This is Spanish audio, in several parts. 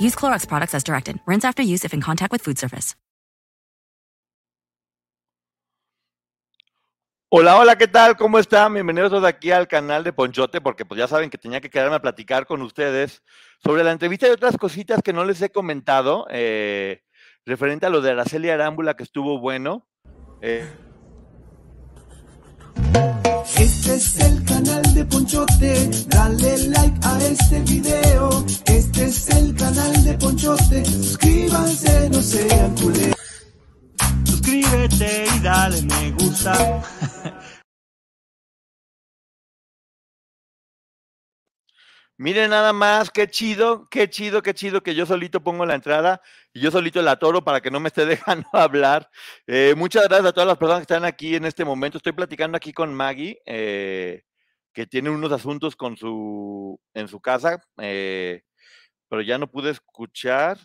Use Clorox products as directed. Rinse after use if in contact with food surface. Hola, hola, ¿qué tal? ¿Cómo están? Bienvenidos todos aquí al canal de Ponchote, porque pues ya saben que tenía que quedarme a platicar con ustedes sobre la entrevista y otras cositas que no les he comentado, eh, referente a lo de Araceli Arámbula, que estuvo bueno. Eh, Este es el canal de Ponchote, dale like a este video. Este es el canal de Ponchote, suscríbanse, no sean culeros. Suscríbete y dale me gusta. Miren nada más, qué chido, qué chido, qué chido que yo solito pongo la entrada y yo solito la toro para que no me esté dejando hablar. Eh, muchas gracias a todas las personas que están aquí en este momento. Estoy platicando aquí con Maggie, eh, que tiene unos asuntos con su, en su casa, eh, pero ya no pude escuchar.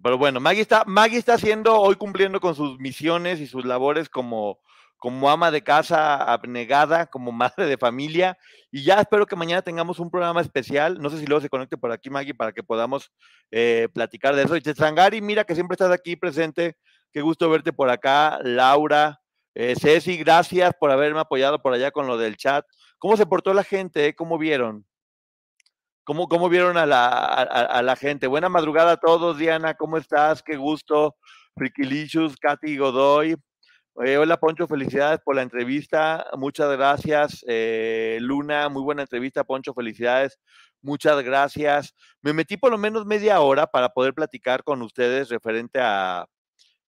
Pero bueno, Maggie está, Maggie está haciendo, hoy cumpliendo con sus misiones y sus labores como, como ama de casa abnegada, como madre de familia. Y ya espero que mañana tengamos un programa especial. No sé si luego se conecte por aquí, Maggie, para que podamos eh, platicar de eso. Y Testrangari, mira que siempre estás aquí presente. Qué gusto verte por acá. Laura, eh, Ceci, gracias por haberme apoyado por allá con lo del chat. ¿Cómo se portó la gente? eh? ¿Cómo vieron? ¿Cómo, cómo vieron a la, a la gente? Buena madrugada a todos, Diana, ¿cómo estás? Qué gusto. Riquilicious, Katy Godoy, eh, hola Poncho, felicidades por la entrevista, muchas gracias. Eh, Luna, muy buena entrevista, Poncho, felicidades, muchas gracias. Me metí por lo menos media hora para poder platicar con ustedes referente a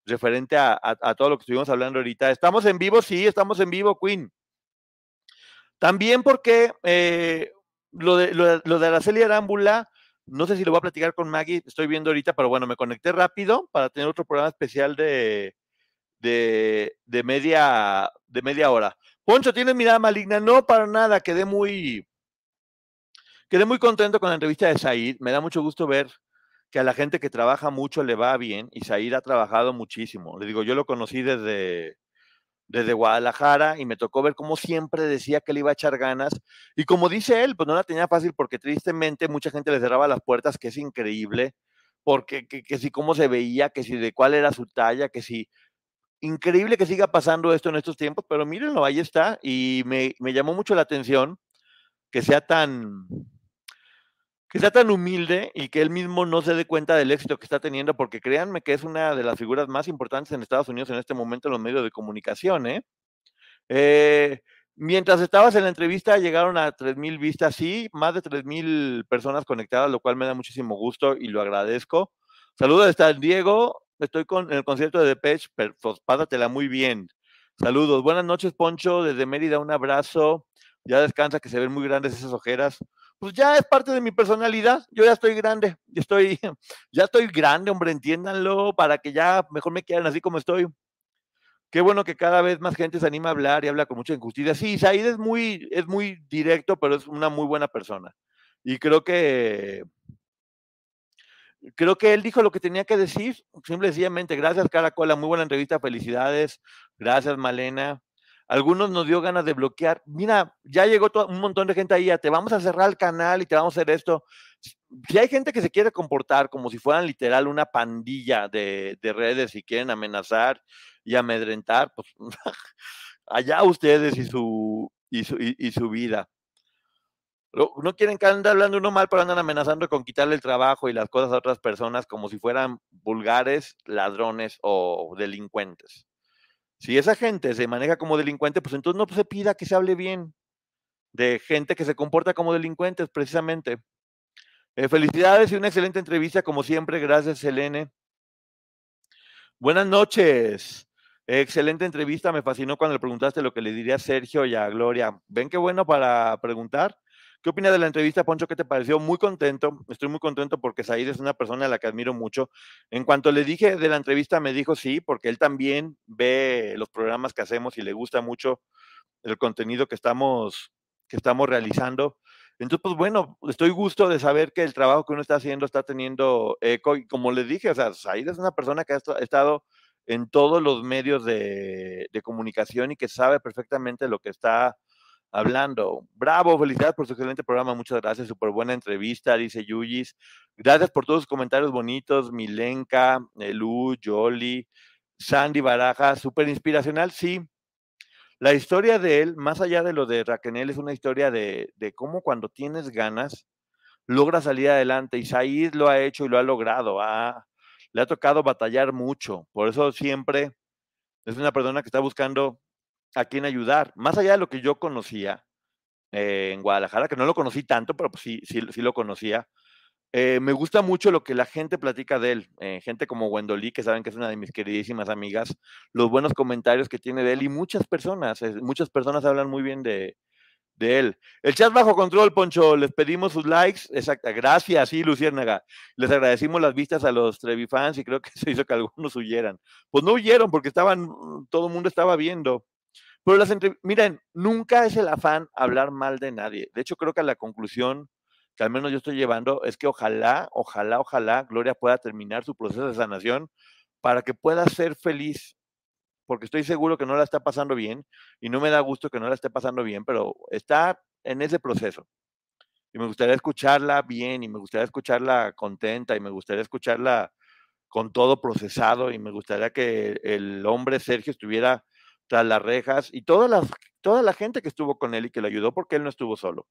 referente a, a, todo lo que estuvimos hablando ahorita. ¿Estamos en vivo? Sí, estamos en vivo, Queen. También porque eh, lo, de, lo, lo de Araceli Arámbula, no sé si lo voy a platicar con Maggie, estoy viendo ahorita, pero bueno, me conecté rápido para tener otro programa especial de, de, de, media, de media hora. Poncho, ¿tienes mirada maligna? No, para nada, quedé muy, quedé muy contento con la entrevista de Said. Me da mucho gusto ver que a la gente que trabaja mucho le va bien y Said ha trabajado muchísimo. Le digo, yo lo conocí desde, desde Guadalajara y me tocó ver cómo siempre decía que le iba a echar ganas. Y como dice él, pues no la tenía fácil porque tristemente mucha gente le cerraba las puertas, que es increíble, porque que, que si cómo se veía, que si de cuál era su talla, que si increíble que siga pasando esto en estos tiempos, pero mírenlo, ahí está. Y me, me, llamó mucho la atención que sea tan que sea tan humilde y que él mismo no se dé cuenta del éxito que está teniendo, porque créanme que es una de las figuras más importantes en Estados Unidos en este momento en los medios de comunicación. ¿eh? Eh, mientras estabas en la entrevista llegaron a 3.000 vistas, sí, más de 3.000 personas conectadas, lo cual me da muchísimo gusto y lo agradezco. Saludos de San Diego, estoy con el concierto de Depeche, pero pues, pásatela muy bien. Saludos, buenas noches, Poncho, desde Mérida, un abrazo. Ya descansa, que se ven muy grandes esas ojeras. Pues ya es parte de mi personalidad. Yo ya estoy grande, ya estoy, ya estoy grande, hombre, entiéndanlo, para que ya mejor me quieran así como estoy. Qué bueno que cada vez más gente se anima a hablar y habla con mucha injusticia. Sí, Said es muy, es muy directo, pero es una muy buena persona. Y creo que creo que él dijo lo que tenía que decir, simple y sencillamente. Gracias, Caracola, muy buena entrevista, felicidades. Gracias, Malena. Algunos nos dio ganas de bloquear. Mira, ya llegó un montón de gente ahí, ya te vamos a cerrar el canal y te vamos a hacer esto. Si hay gente que se quiere comportar como si fueran literal una pandilla de, de redes y quieren amenazar y amedrentar, pues allá ustedes y su, y su, y su vida. No quieren que ande hablando uno mal, pero andan amenazando con quitarle el trabajo y las cosas a otras personas como si fueran vulgares, ladrones o delincuentes. Si esa gente se maneja como delincuente, pues entonces no se pida que se hable bien de gente que se comporta como delincuentes, precisamente. Eh, felicidades y una excelente entrevista, como siempre. Gracias, Selene. Buenas noches. Excelente entrevista. Me fascinó cuando le preguntaste lo que le diría a Sergio y a Gloria. ¿Ven qué bueno para preguntar? ¿Qué opina de la entrevista, Poncho? ¿Qué te pareció? Muy contento. Estoy muy contento porque Said es una persona a la que admiro mucho. En cuanto le dije de la entrevista, me dijo sí, porque él también ve los programas que hacemos y le gusta mucho el contenido que estamos, que estamos realizando. Entonces, pues bueno, estoy gusto de saber que el trabajo que uno está haciendo está teniendo eco. Y como les dije, o es una persona que ha estado en todos los medios de, de comunicación y que sabe perfectamente lo que está hablando. Bravo, felicidades por su excelente programa, muchas gracias, súper buena entrevista, dice Yuyis. Gracias por todos sus comentarios bonitos, Milenka, Lu, Jolly, Sandy Baraja, súper inspiracional, sí. La historia de él, más allá de lo de Raquel, es una historia de, de cómo cuando tienes ganas, logras salir adelante. Y Said lo ha hecho y lo ha logrado. ha- le ha tocado batallar mucho. Por eso siempre es una persona que está buscando a quién ayudar. Más allá de lo que yo conocía eh, en Guadalajara, que no lo conocí tanto, pero pues sí, sí, sí lo conocía. Eh, me gusta mucho lo que la gente platica de él. eh, gente como Wendolí, que saben que es una de mis queridísimas amigas, los buenos comentarios que tiene de él y muchas personas, muchas personas hablan muy bien de, de él. El chat bajo control, Poncho, les pedimos sus likes. Exacto, gracias, sí, Luciérnaga. Les agradecimos las vistas a los Trevi fans y creo que eso hizo que algunos huyeran. Pues no huyeron porque estaban, todo el mundo estaba viendo. Pero las miren, nunca es el afán hablar mal de nadie. De hecho, creo que la conclusión que al menos yo estoy llevando es que ojalá, ojalá, ojalá Gloria pueda terminar su proceso de sanación para que pueda ser feliz, porque estoy seguro que no la está pasando bien y no me da gusto que no la esté pasando bien, pero está en ese proceso. Y me gustaría escucharla bien y me gustaría escucharla contenta y me gustaría escucharla con todo procesado y me gustaría que el hombre Sergio estuviera tras las rejas y toda la, toda la gente que estuvo con él y que le ayudó porque él no estuvo solo.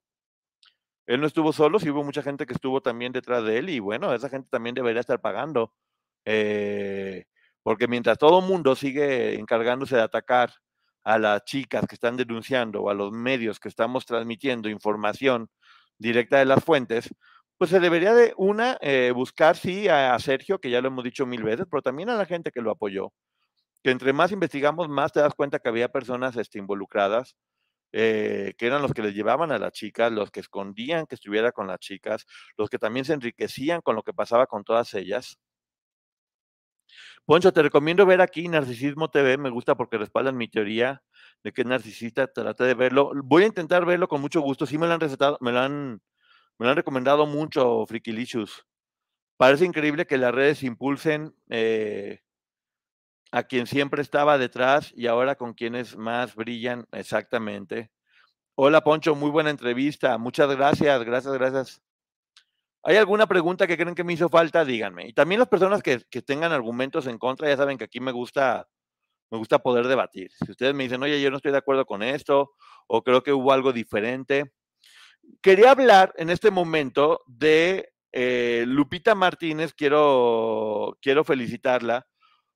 Él no estuvo solo, sí hubo mucha gente que estuvo también detrás de él y bueno, esa gente también debería estar pagando. Eh, porque mientras todo mundo sigue encargándose de atacar a las chicas que están denunciando o a los medios que estamos transmitiendo información directa de las fuentes, pues se debería de una eh, buscar sí a, Sergio, que ya lo hemos dicho mil veces, pero también a la gente que lo apoyó. Que entre más investigamos, más te das cuenta que había personas este, involucradas, eh, que eran los que les llevaban a las chicas, los que escondían que estuviera con las chicas, los que también se enriquecían con lo que pasaba con todas ellas. Poncho, te recomiendo ver aquí Narcisismo TV, me gusta porque respaldan mi teoría de que es narcisista, trate de verlo. Voy a intentar verlo con mucho gusto, sí me lo han recetado, me lo han, me lo han recomendado mucho, Frikilicious. Parece increíble que las redes impulsen eh, a quien siempre estaba detrás y ahora con quienes más brillan exactamente. Hola Poncho, muy buena entrevista, muchas gracias, gracias, gracias. ¿Hay alguna pregunta que creen que me hizo falta? Díganme. Y también las personas que, que, tengan argumentos en contra, ya saben que aquí me gusta, me gusta poder debatir. Si ustedes me dicen, oye, yo no estoy de acuerdo con esto, o creo que hubo algo diferente. Quería hablar en este momento de eh, Lupita Martínez, quiero, quiero felicitarla,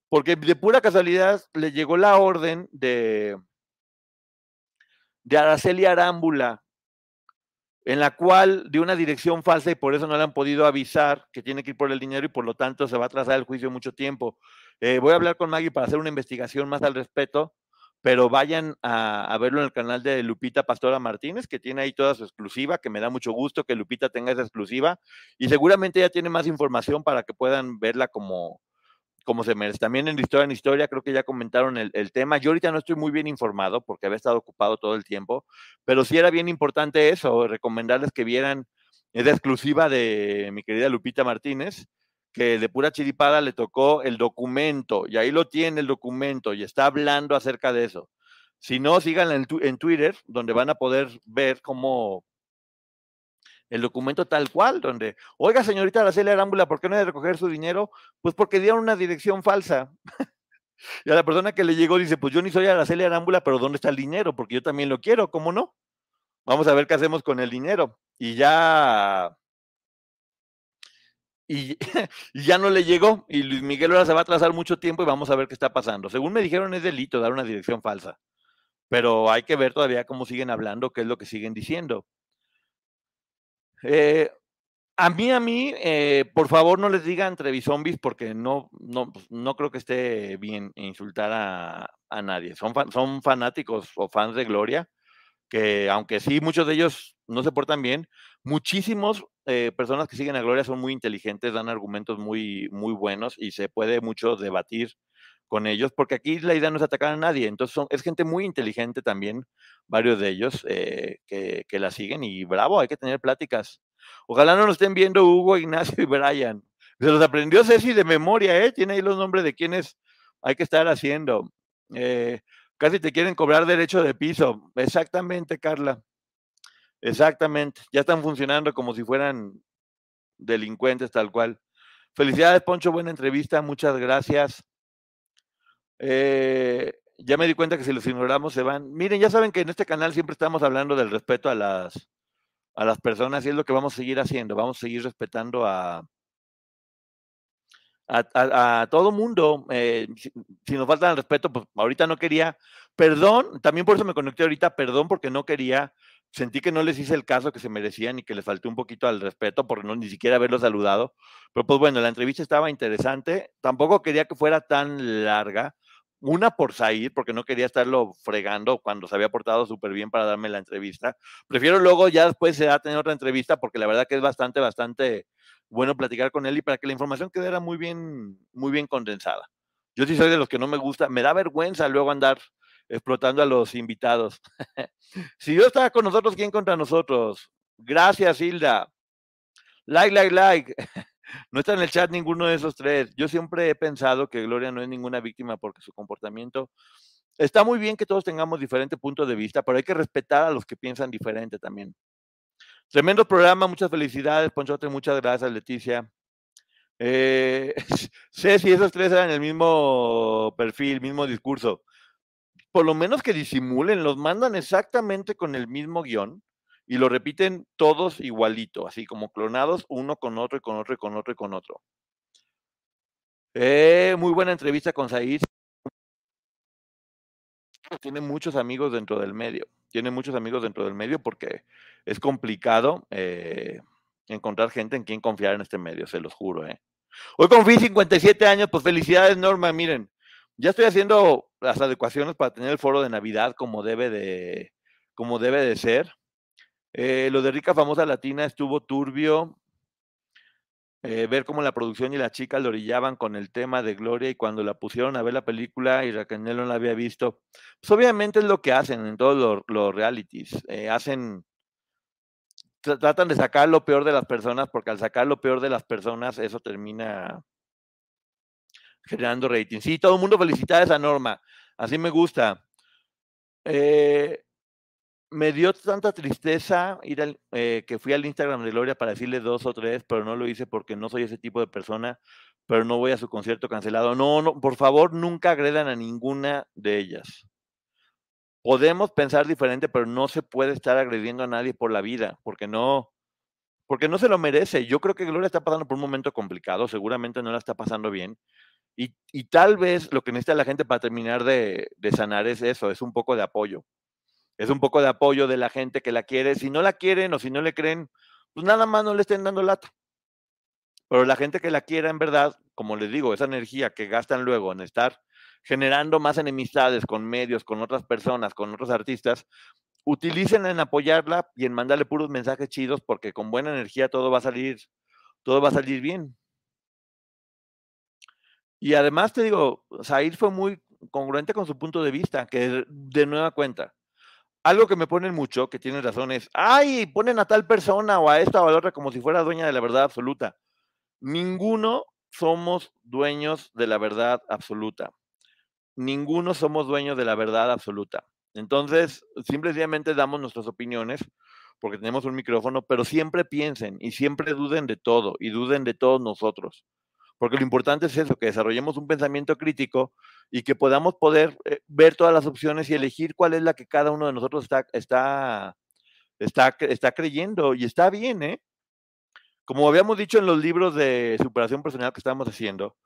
porque de pura casualidad le llegó la orden de, de Araceli Arámbula, en la cual dio una dirección falsa y por eso no le han podido avisar que tiene que ir por el dinero y por lo tanto se va a atrasar el juicio mucho tiempo. Eh, voy a hablar con Maggie para hacer una investigación más al respecto, pero vayan a, a, verlo en el canal de Lupita Pastora Martínez, que tiene ahí toda su exclusiva, que me da mucho gusto que Lupita tenga esa exclusiva y seguramente ya tiene más información para que puedan verla como, como se merece. También en Historia en Historia creo que ya comentaron el, tema. Yo ahorita no estoy muy bien informado porque había estado ocupado todo el tiempo, pero sí era bien importante eso, recomendarles que vieran esa exclusiva de mi querida Lupita Martínez, que de pura chiripada le tocó el documento, y ahí lo tiene el documento, y está hablando acerca de eso. Si no, síganla en Twitter, donde van a poder ver cómo el documento tal cual, donde, oiga, señorita Araceli Arámbula, ¿por qué no hay de recoger su dinero? Pues porque dieron una dirección falsa. y a la persona que le llegó dice, pues yo ni soy Araceli Arámbula, pero ¿dónde está el dinero? Porque yo también lo quiero, ¿cómo no? Vamos a ver qué hacemos con el dinero. y ya y, ya no le llegó y Luis Miguel ahora se va a atrasar mucho tiempo y vamos a ver qué está pasando. Según me dijeron es delito dar una dirección falsa, pero hay que ver todavía cómo siguen hablando, qué es lo que siguen diciendo. Eh, a mí, a mí, eh, por favor no les digan Trevisombis porque no, no, pues, no creo que esté bien insultar a, a nadie. Son, son fanáticos o fans de Gloria que aunque sí muchos de ellos no se portan bien, muchísimos eh, personas que siguen a Gloria son muy inteligentes, dan argumentos muy, muy buenos y se puede mucho debatir con ellos, porque aquí la idea no es atacar a nadie, entonces son, es gente muy inteligente también, varios de ellos eh, que, que, la siguen y bravo, hay que tener pláticas. Ojalá no nos estén viendo Hugo, Ignacio y Brian. Se los aprendió Ceci de memoria, ¿eh? Tiene ahí los nombres de quienes hay que estar haciendo. Eh, casi te quieren cobrar derecho de piso. Exactamente, Carla. Exactamente, ya están funcionando como si fueran delincuentes tal cual. Felicidades, Poncho, buena entrevista, muchas gracias. Eh, ya me di cuenta que si los ignoramos se van. Miren, ya saben que en este canal siempre estamos hablando del respeto a las, a las personas y es lo que vamos a seguir haciendo. Vamos a seguir respetando a, a, todo mundo. Eh, si, nos falta el respeto, pues ahorita no quería. Perdón, también por eso me conecté ahorita, perdón porque no quería sentí que no les hice el caso que se merecían y que les falté un poquito al respeto por no ni siquiera haberlos saludado. Pero pues bueno, la entrevista estaba interesante. Tampoco quería que fuera tan larga. Una por salir, porque no quería estarlo fregando cuando se había portado súper bien para darme la entrevista. Prefiero luego ya después se va a tener otra entrevista porque la verdad que es bastante, bastante bueno platicar con él y para que la información quedara muy bien, muy bien condensada. Yo sí soy de los que no me gusta, me da vergüenza luego andar explotando a los invitados. si Dios está con nosotros, ¿quién contra nosotros? Gracias, Hilda. Like, like, like. No está en el chat ninguno de esos tres. Yo siempre he pensado que Gloria no es ninguna víctima porque su comportamiento está muy bien que todos tengamos diferentes puntos de vista, pero hay que respetar a los que piensan diferente también. Tremendo programa, muchas felicidades, Ponchote, muchas gracias, Leticia. Eh, sé si esos tres eran el mismo perfil, mismo discurso por lo menos que disimulen, los mandan exactamente con el mismo guion y lo repiten todos igualito, así como clonados, uno con otro y con otro y con otro y con otro. Eh, muy buena entrevista con Said. Tiene muchos amigos dentro del medio. Tiene muchos amigos dentro del medio porque es complicado eh, encontrar gente en quien confiar en este medio, se los juro. Eh. Hoy confí 57 años, pues felicidades Norma, miren, ya estoy haciendo las adecuaciones para tener el foro de Navidad como debe de, como debe de ser. Eh, lo de Rica Famosa Latina estuvo turbio. Eh, ver cómo la producción y la chica lo orillaban con el tema de Gloria y cuando la pusieron a ver la película y Raquel no la había visto, pues obviamente es lo que hacen en todos los, realities. Eh, hacen, tratan de sacar lo peor de las personas porque al sacar lo peor de las personas eso termina generando rating. Sí, todo el mundo felicita a esa norma. Así me gusta. Eh, me dio tanta tristeza ir al, eh, que fui al Instagram de Gloria para decirle dos o tres, pero no lo hice porque no soy ese tipo de persona, pero no voy a su concierto cancelado. No, no, por favor, nunca agredan a ninguna de ellas. Podemos pensar diferente, pero no se puede estar agrediendo a nadie por la vida, porque no, porque no se lo merece. Yo creo que Gloria está pasando por un momento complicado, seguramente no la está pasando bien, y, tal vez lo que necesita la gente para terminar de, sanar es eso, es un poco de apoyo. Es un poco de apoyo de la gente que la quiere. Si no la quieren o si no le creen, pues nada más no le estén dando lata. Pero la gente que la quiera en verdad, como les digo, esa energía que gastan luego en estar generando más enemistades con medios, con otras personas, con otros artistas, utilicen en apoyarla y en mandarle puros mensajes chidos porque con buena energía todo va a salir, todo va a salir bien. Y además te digo, Said fue muy congruente con su punto de vista, que de nueva cuenta. Algo que me ponen mucho, que tienen razón, es, ay, ponen a tal persona o a esta o a la otra como si fuera dueña de la verdad absoluta. Ninguno somos dueños de la verdad absoluta. Ninguno somos dueños de la verdad absoluta. Entonces, simplemente damos nuestras opiniones porque tenemos un micrófono, pero siempre piensen y siempre duden de todo y duden de todos nosotros porque lo importante es eso, que desarrollemos un pensamiento crítico y que podamos poder eh, ver todas las opciones y elegir cuál es la que cada uno de nosotros está, está está, está creyendo y está bien, ¿eh? Como habíamos dicho en los libros de superación personal que estábamos haciendo,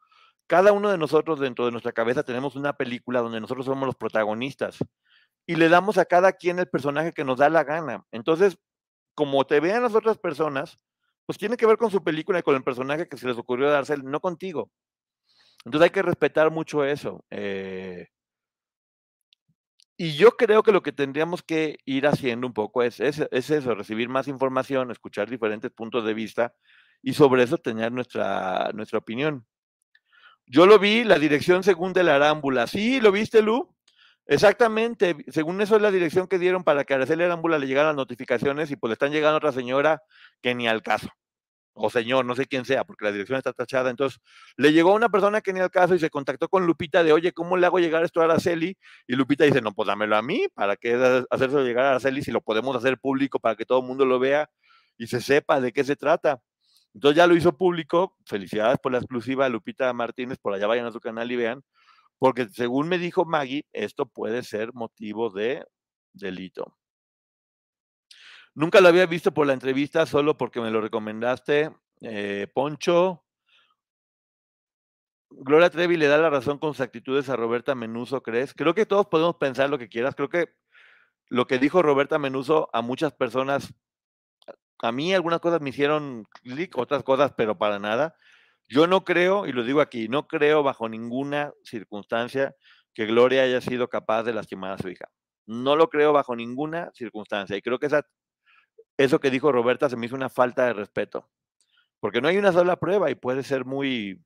cada uno de nosotros dentro de nuestra cabeza tenemos una película donde nosotros somos los protagonistas y le damos a cada quien el personaje que nos da la gana. Entonces, como te vean las otras personas, pues tiene que ver con su película y con el personaje que se les ocurrió darse, no contigo. Entonces hay que respetar mucho eso. Eh, y yo creo que lo que tendríamos que ir haciendo un poco es, es, eso, recibir más información, escuchar diferentes puntos de vista y sobre eso tener nuestra, nuestra opinión. Yo lo vi, la dirección según de la arámbula. Sí, ¿lo viste, Lu? Exactamente, según eso es la dirección que dieron para que a Araceli Arámbula le llegaran las notificaciones y pues le están llegando a otra señora que ni al caso o señor, no sé quién sea, porque la dirección está tachada. Entonces, le llegó una persona que ni al caso y se contactó con Lupita de, oye, ¿cómo le hago llegar esto a Araceli? Y Lupita dice, no, pues dámelo a mí, ¿para qué hacerse llegar a Araceli si lo podemos hacer público para que todo el mundo lo vea y se sepa de qué se trata? Entonces ya lo hizo público. Felicidades por la exclusiva Lupita Martínez, por allá vayan a su canal y vean, porque según me dijo Maggie, esto puede ser motivo de delito. Nunca lo había visto por la entrevista, solo porque me lo recomendaste. Eh, Poncho. Gloria Trevi le da la razón con sus actitudes a Roberta Menuso, ¿crees? Creo que todos podemos pensar lo que quieras. Creo que lo que dijo Roberta Menuso a muchas personas, a mí algunas cosas me hicieron clic, otras cosas, pero para nada. Yo no creo, y lo digo aquí, no creo bajo ninguna circunstancia que Gloria haya sido capaz de lastimar a su hija. No lo creo bajo ninguna circunstancia. Y creo que esa eso que dijo Roberta se me hizo una falta de respeto, porque no hay una sola prueba y puede ser muy...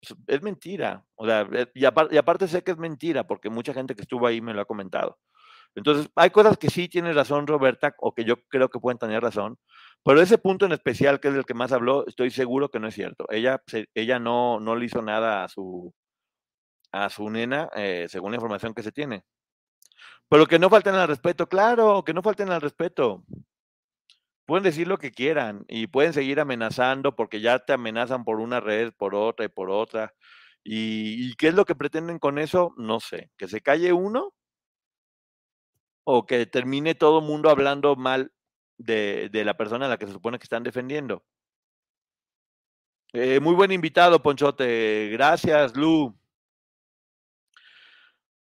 Pues, es mentira, o sea, eh, y, aparte, sé que es mentira, porque mucha gente que estuvo ahí me lo ha comentado. Entonces, hay cosas que sí tiene razón Roberta, o que yo creo que pueden tener razón, pero ese punto en especial, que es el que más habló, estoy seguro que no es cierto. Ella, ella no, no le hizo nada a su, a su nena, eh, según la información que se tiene. Pero que no falten al respeto, claro, que no falten al respeto pueden decir lo que quieran y pueden seguir amenazando porque ya te amenazan por una red, por otra y por otra. ¿Y, qué es lo que pretenden con eso? No sé. ¿Que se calle uno? ¿O que termine todo mundo hablando mal de, la persona a la que se supone que están defendiendo? Eh, muy buen invitado, Ponchote. Gracias, Lu.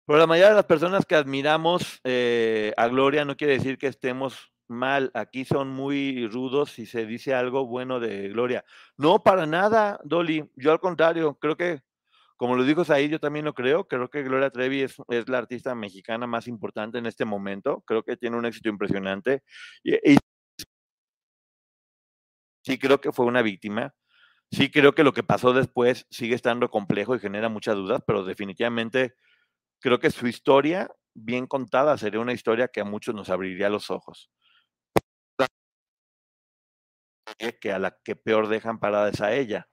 Pero la mayoría de las personas que admiramos eh, a Gloria no quiere decir que estemos mal, aquí son muy rudos si se dice algo bueno de Gloria. No, para nada, Dolly. Yo al contrario, creo que, como lo dijo Said, yo también lo creo. Creo que Gloria Trevi es, la artista mexicana más importante en este momento. Creo que tiene un éxito impresionante. Y, sí creo que fue una víctima. Sí creo que lo que pasó después sigue estando complejo y genera muchas dudas, pero definitivamente creo que su historia, bien contada, sería una historia que a muchos nos abriría los ojos que a la que peor dejan parada es a ella.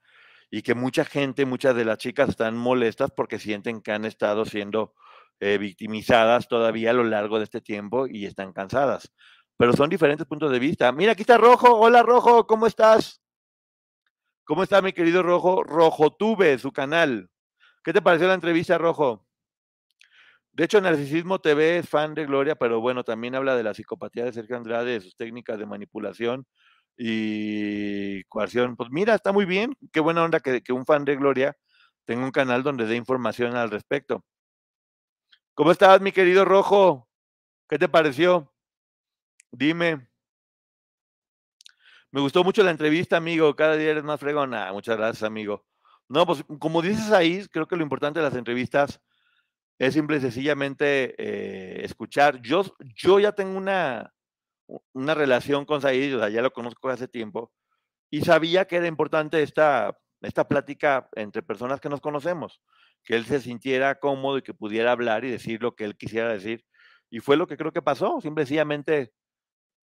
Y que mucha gente, muchas de las chicas están molestas porque sienten que han estado siendo eh, victimizadas todavía a lo largo de este tiempo y están cansadas. Pero son diferentes puntos de vista. Mira, aquí está Rojo. Hola Rojo, ¿cómo estás? ¿Cómo está mi querido Rojo? Rojo Tuve, su canal. ¿Qué te pareció la entrevista, Rojo? De hecho, Narcisismo TV es fan de Gloria, pero bueno, también habla de la psicopatía de Sergio Andrade, de sus técnicas de manipulación y coerción. Pues mira, está muy bien. Qué buena onda que, un fan de Gloria tenga un canal donde dé información al respecto. ¿Cómo estás, mi querido Rojo? ¿Qué te pareció? Dime. Me gustó mucho la entrevista, amigo. Cada día eres más fregona. Muchas gracias, amigo. No, pues como dices ahí, creo que lo importante de las entrevistas es simple y sencillamente eh, escuchar. Yo, yo ya tengo una, una relación con Said, ya lo conozco hace tiempo, y sabía que era importante esta, esta plática entre personas que nos conocemos, que él se sintiera cómodo y que pudiera hablar y decir lo que él quisiera decir. Y fue lo que creo que pasó, simplemente,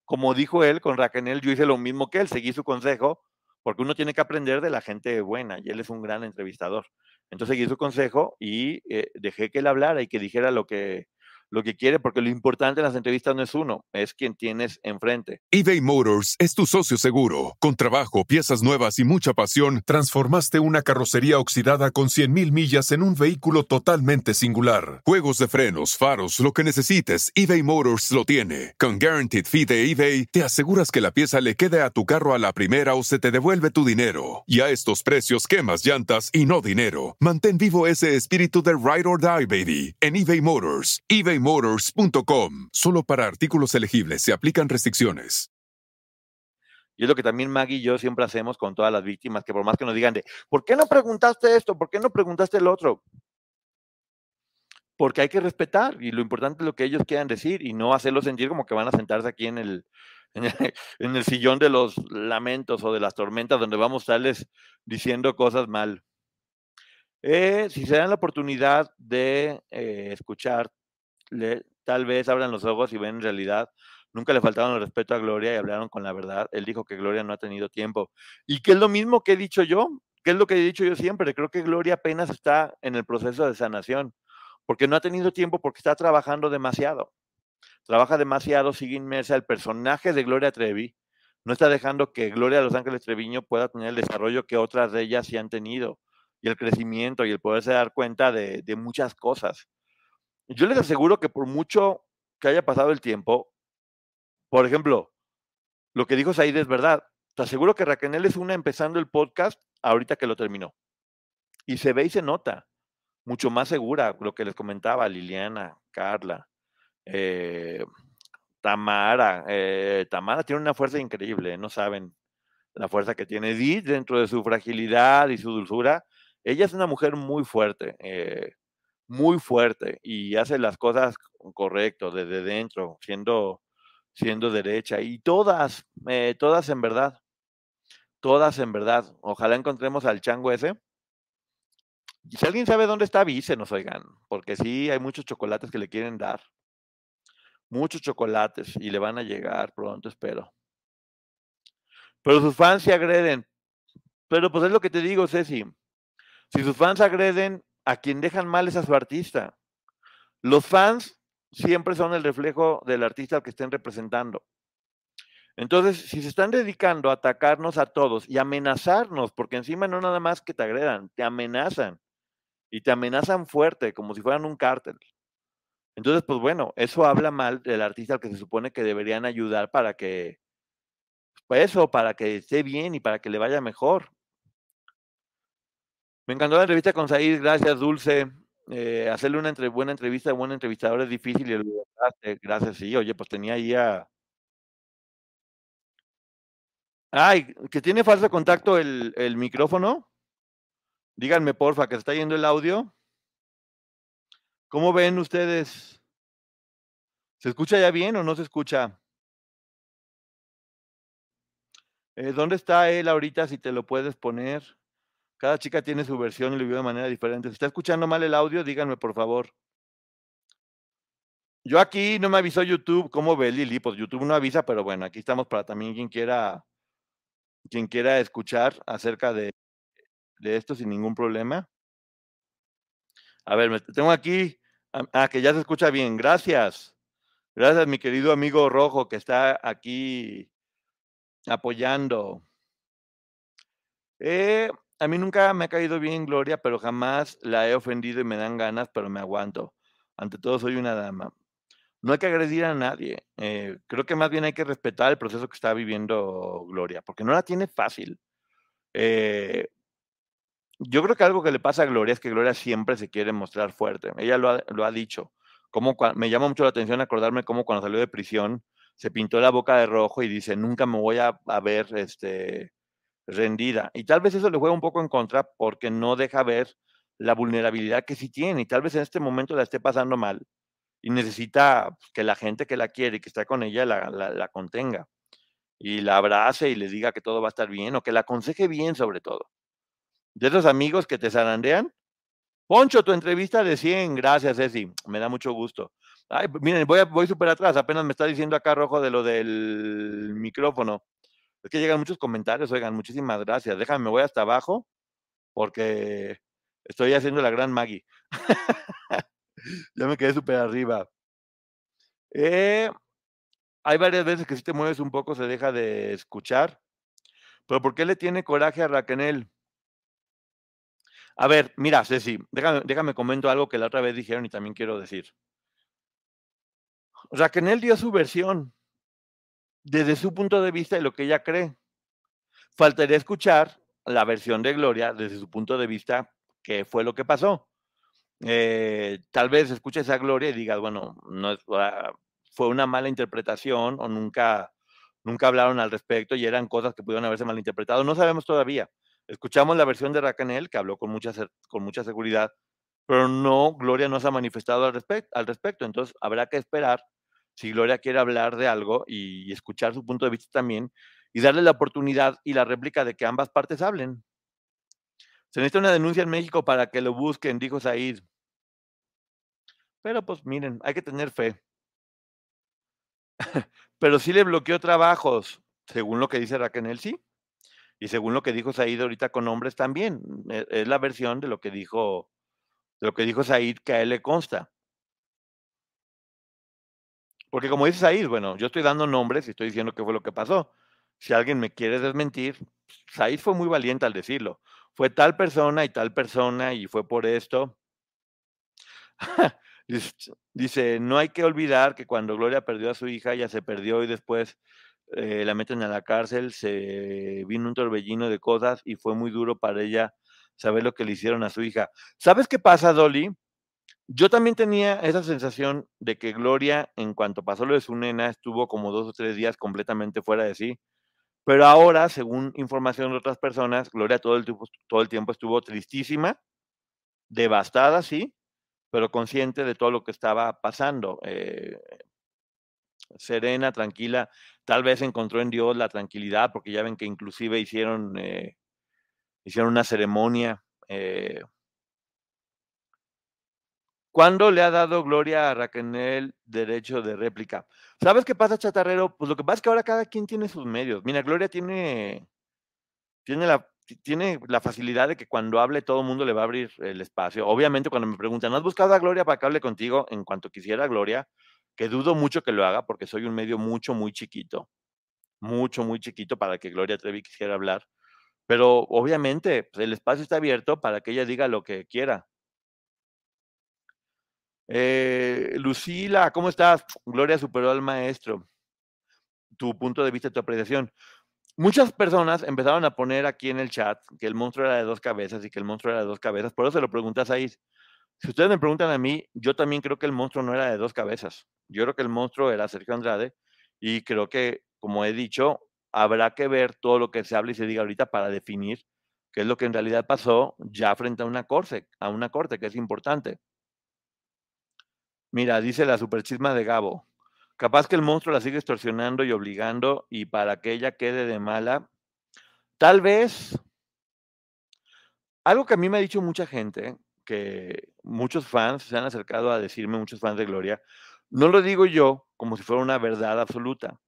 como dijo él con Raquel, yo hice lo mismo que él, seguí su consejo, porque uno tiene que aprender de la gente buena, y él es un gran entrevistador. Entonces seguí su consejo y eh, dejé que él hablara y que dijera lo que, lo que quiere, porque lo importante en las entrevistas no es uno, es quien tienes enfrente. eBay Motors es tu socio seguro. Con trabajo, piezas nuevas y mucha pasión, transformaste una carrocería oxidada con 100.000 millas en un vehículo totalmente singular. Juegos de frenos, faros, lo que necesites, eBay Motors lo tiene. Con Guaranteed Fee de eBay, te aseguras que la pieza le quede a tu carro a la primera o se te devuelve tu dinero. Y a estos precios, quemas llantas y no dinero. Mantén vivo ese espíritu de Ride or Die, baby, en eBay Motors. ebaymotors.com. Solo para artículos elegibles se aplican restricciones. Y es lo que también Maggie y yo siempre hacemos con todas las víctimas, que por más que nos digan de, ¿por qué no preguntaste esto? ¿Por qué no preguntaste el otro? Porque hay que respetar y lo importante es lo que ellos quieran decir y no hacerlos sentir como que van a sentarse aquí en el, en el, sillón de los lamentos o de las tormentas donde vamos a estarles diciendo cosas mal. Eh, si se dan la oportunidad de eh, escuchar, tal vez abran los ojos y ven en realidad, nunca le faltaron el respeto a Gloria y hablaron con la verdad. Él dijo que Gloria no ha tenido tiempo. Y que es lo mismo que he dicho yo, que es lo que he dicho yo siempre. Creo que Gloria apenas está en el proceso de sanación, porque no ha tenido tiempo porque está trabajando demasiado. Trabaja demasiado, sigue inmersa. El personaje de Gloria Trevi no está dejando que Gloria de Los Ángeles Treviño pueda tener el desarrollo que otras de ellas sí han tenido y el crecimiento y el poderse dar cuenta de muchas cosas. Yo les aseguro que por mucho que haya pasado el tiempo, por ejemplo, lo que dijo Said es verdad. Te aseguro que Raquel es una empezando el podcast ahorita que lo terminó. Y se ve y se nota. Mucho más segura, lo que les comentaba Liliana, Carla, eh, Tamara. eh, Tamara tiene una fuerza increíble, no saben la fuerza que tiene Edith dentro de su fragilidad y su dulzura. Ella es una mujer muy fuerte, eh, muy fuerte y hace las cosas correcto desde dentro, siendo, siendo derecha. Y todas, eh, todas en verdad, todas en verdad. Ojalá encontremos al chango ese. Y si alguien sabe dónde está, avísenos, oigan, porque sí hay muchos chocolates que le quieren dar. Muchos chocolates y le van a llegar pronto, espero. Pero sus fans se agreden. Pero pues es lo que te digo, Ceci. Si sus fans agreden, a quien dejan mal es a su artista. Los fans siempre son el reflejo del artista al que estén representando. Entonces, si se están dedicando a atacarnos a todos y amenazarnos, porque encima no nada más que te agredan, te amenazan. Y te amenazan fuerte, como si fueran un cártel. Entonces, pues bueno, eso habla mal del artista al que se supone que deberían ayudar para que, pues eso, para que esté bien y para que le vaya mejor. Me encantó la entrevista con Said, gracias Dulce. Eh, hacerle una entre- buena entrevista a buen entrevistador es difícil y lo lograste. Gracias, sí. Oye, pues tenía ahí a... Ay, que tiene falso contacto el, el micrófono. Díganme, porfa, que se está yendo el audio. ¿Cómo ven ustedes? ¿Se escucha ya bien o no se escucha? Eh, ¿Dónde está él ahorita? Si te lo puedes poner. Cada chica tiene su versión y lo vio de manera diferente. Si está escuchando mal el audio, díganme por favor. Yo aquí no me avisó YouTube. ¿Cómo ve Lili? Pues YouTube no avisa, pero bueno, aquí estamos para también quien quiera, quien quiera escuchar acerca de, de esto sin ningún problema. A ver, tengo aquí. Ah, que ya se escucha bien. Gracias. Gracias, mi querido amigo Rojo, que está aquí apoyando. Eh, a mí nunca me ha caído bien Gloria, pero jamás la he ofendido y me dan ganas, pero me aguanto. Ante todo, soy una dama. No hay que agredir a nadie. eh, creo que más bien hay que respetar el proceso que está viviendo Gloria, porque no la tiene fácil. Eh, yo creo que algo que le pasa a Gloria es que Gloria siempre se quiere mostrar fuerte. Ella lo ha, dicho. Como me llama mucho la atención acordarme cómo cuando salió de prisión se pintó la boca de rojo y dice, nunca me voy a, a ver este, rendida. Y tal vez eso le juega un poco en contra porque no deja ver la vulnerabilidad que sí tiene y tal vez en este momento la esté pasando mal y necesita pues, que la gente que la quiere y que está con ella la, la- contenga y la abrace y le diga que todo va a estar bien o que la aconseje bien sobre todo. De esos amigos que te zarandean, Poncho, tu entrevista de 100, gracias, Ceci, me da mucho gusto. Ay, miren, voy, voy súper atrás, apenas me está diciendo acá Rojo de lo del micrófono. Es que llegan muchos comentarios, oigan, muchísimas gracias. Déjame, me voy hasta abajo porque estoy haciendo la gran Maggie. ya me quedé súper arriba. Eh, hay varias veces que si te mueves un poco se deja de escuchar. Pero ¿por qué le tiene coraje a Raquel? A ver, mira, Ceci, déjame, déjame comento algo que la otra vez dijeron y también quiero decir. Raquel dio su versión desde su punto de vista y lo que ella cree. Faltaría escuchar la versión de Gloria desde su punto de vista, qué fue lo que pasó. Eh, tal vez escuches a Gloria y digas, bueno, no ah, fue una mala interpretación o nunca, nunca hablaron al respecto y eran cosas que pudieron haberse malinterpretado. No sabemos todavía. Escuchamos la versión de Racanel, que habló con mucha, con mucha seguridad, pero no, Gloria no se ha manifestado al, respecto, al respecto. Entonces, habrá que esperar si Gloria quiere hablar de algo y, escuchar su punto de vista también y darle la oportunidad y la réplica de que ambas partes hablen. Se necesita una denuncia en México para que lo busquen, dijo Said. Pero pues miren, hay que tener fe. Pero sí le bloqueó trabajos, según lo que dice Raquel, sí. Y según lo que dijo Said ahorita con hombres también. E, es la versión de lo que dijo, de lo que dijo Said que a él le consta. Porque como dice Said, bueno, yo estoy dando nombres y estoy diciendo qué fue lo que pasó. Si alguien me quiere desmentir, Said fue muy valiente al decirlo. Fue tal persona y tal persona y fue por esto. Dice, no hay que olvidar que cuando Gloria perdió a su hija, ella se perdió y después eh, la meten a la cárcel, se vino un torbellino de cosas y fue muy duro para ella saber lo que le hicieron a su hija. ¿Sabes qué pasa, Dolly? Yo también tenía esa sensación de que Gloria, en cuanto pasó lo de su nena, estuvo como dos o tres días completamente fuera de sí. Pero ahora, según información de otras personas, Gloria todo el tiempo, estuvo tristísima, devastada, sí, pero consciente de todo lo que estaba pasando. Eh, serena, tranquila, tal vez encontró en Dios la tranquilidad, porque ya ven que inclusive hicieron, eh, hicieron una ceremonia. Eh, ¿Cuándo le ha dado Gloria a Raquel derecho de réplica? ¿Sabes qué pasa, chatarrero? Pues lo que pasa es que ahora cada quien tiene sus medios. Mira, Gloria tiene, tiene la tiene la facilidad de que cuando hable todo el mundo le va a abrir el espacio. Obviamente cuando me preguntan, ¿no has buscado a Gloria para que hable contigo? En cuanto quisiera Gloria, que dudo mucho que lo haga porque soy un medio mucho, muy chiquito, mucho, muy chiquito para que Gloria Trevi quisiera hablar. Pero obviamente pues, el espacio está abierto para que ella diga lo que quiera. Eh, Lucila, ¿cómo estás? Gloria superó al maestro. Tu punto de vista, tu apreciación muchas personas empezaron a poner aquí en el chat que el monstruo era de dos cabezas y que el monstruo era de dos cabezas. Por eso se lo preguntas ahí. Si ustedes me preguntan a mí, yo también creo que el monstruo no era de dos cabezas. Yo creo que el monstruo era Sergio Andrade y creo que, como he dicho, habrá que ver todo lo que se habla y se diga ahorita para definir qué es lo que en realidad pasó ya frente a una corte, a una corte que es importante. Mira, dice la superchisma de Gabo. Capaz que el monstruo la sigue extorsionando y obligando y para que ella quede de mala. Tal vez, algo que a mí me ha dicho mucha gente, que muchos fans se han acercado a decirme, muchos fans de Gloria, no lo digo yo como si fuera una verdad absoluta,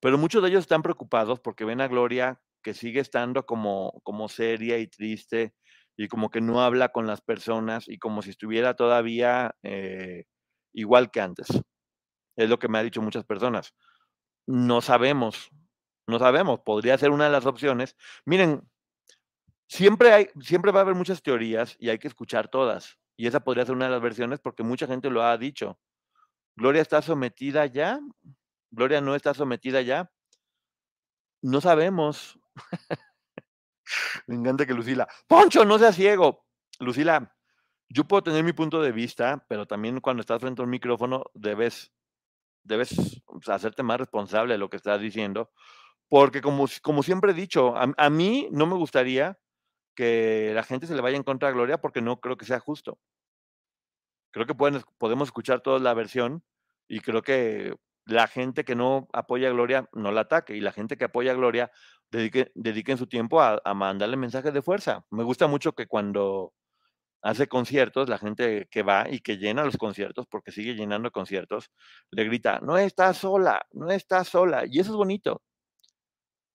pero muchos de ellos están preocupados porque ven a Gloria que sigue estando como, como seria y triste y como que no habla con las personas y como si estuviera todavía eh, igual que antes. Es lo que me han dicho muchas personas. No sabemos, no sabemos, podría ser una de las opciones. Miren, siempre, hay, siempre va a haber muchas teorías y hay que escuchar todas. Y esa podría ser una de las versiones porque mucha gente lo ha dicho. Gloria está sometida ya. Gloria no está sometida ya. No sabemos. Me encanta que Lucila. Poncho, no seas ciego. Lucila, yo puedo tener mi punto de vista, pero también cuando estás frente a un micrófono debes debes hacerte más responsable de lo que estás diciendo, porque como, como siempre he dicho, a, mí no me gustaría que la gente se le vaya en contra de Gloria porque no creo que sea justo. Creo que pueden, podemos escuchar toda la versión y creo que la gente que no apoya a Gloria no la ataque y la gente que apoya a Gloria dedique, dediquen su tiempo a, a mandarle mensajes de fuerza. Me gusta mucho que cuando hace conciertos, la gente que va y que llena los conciertos, porque sigue llenando conciertos, le grita, no está sola, no está sola. Y eso es bonito.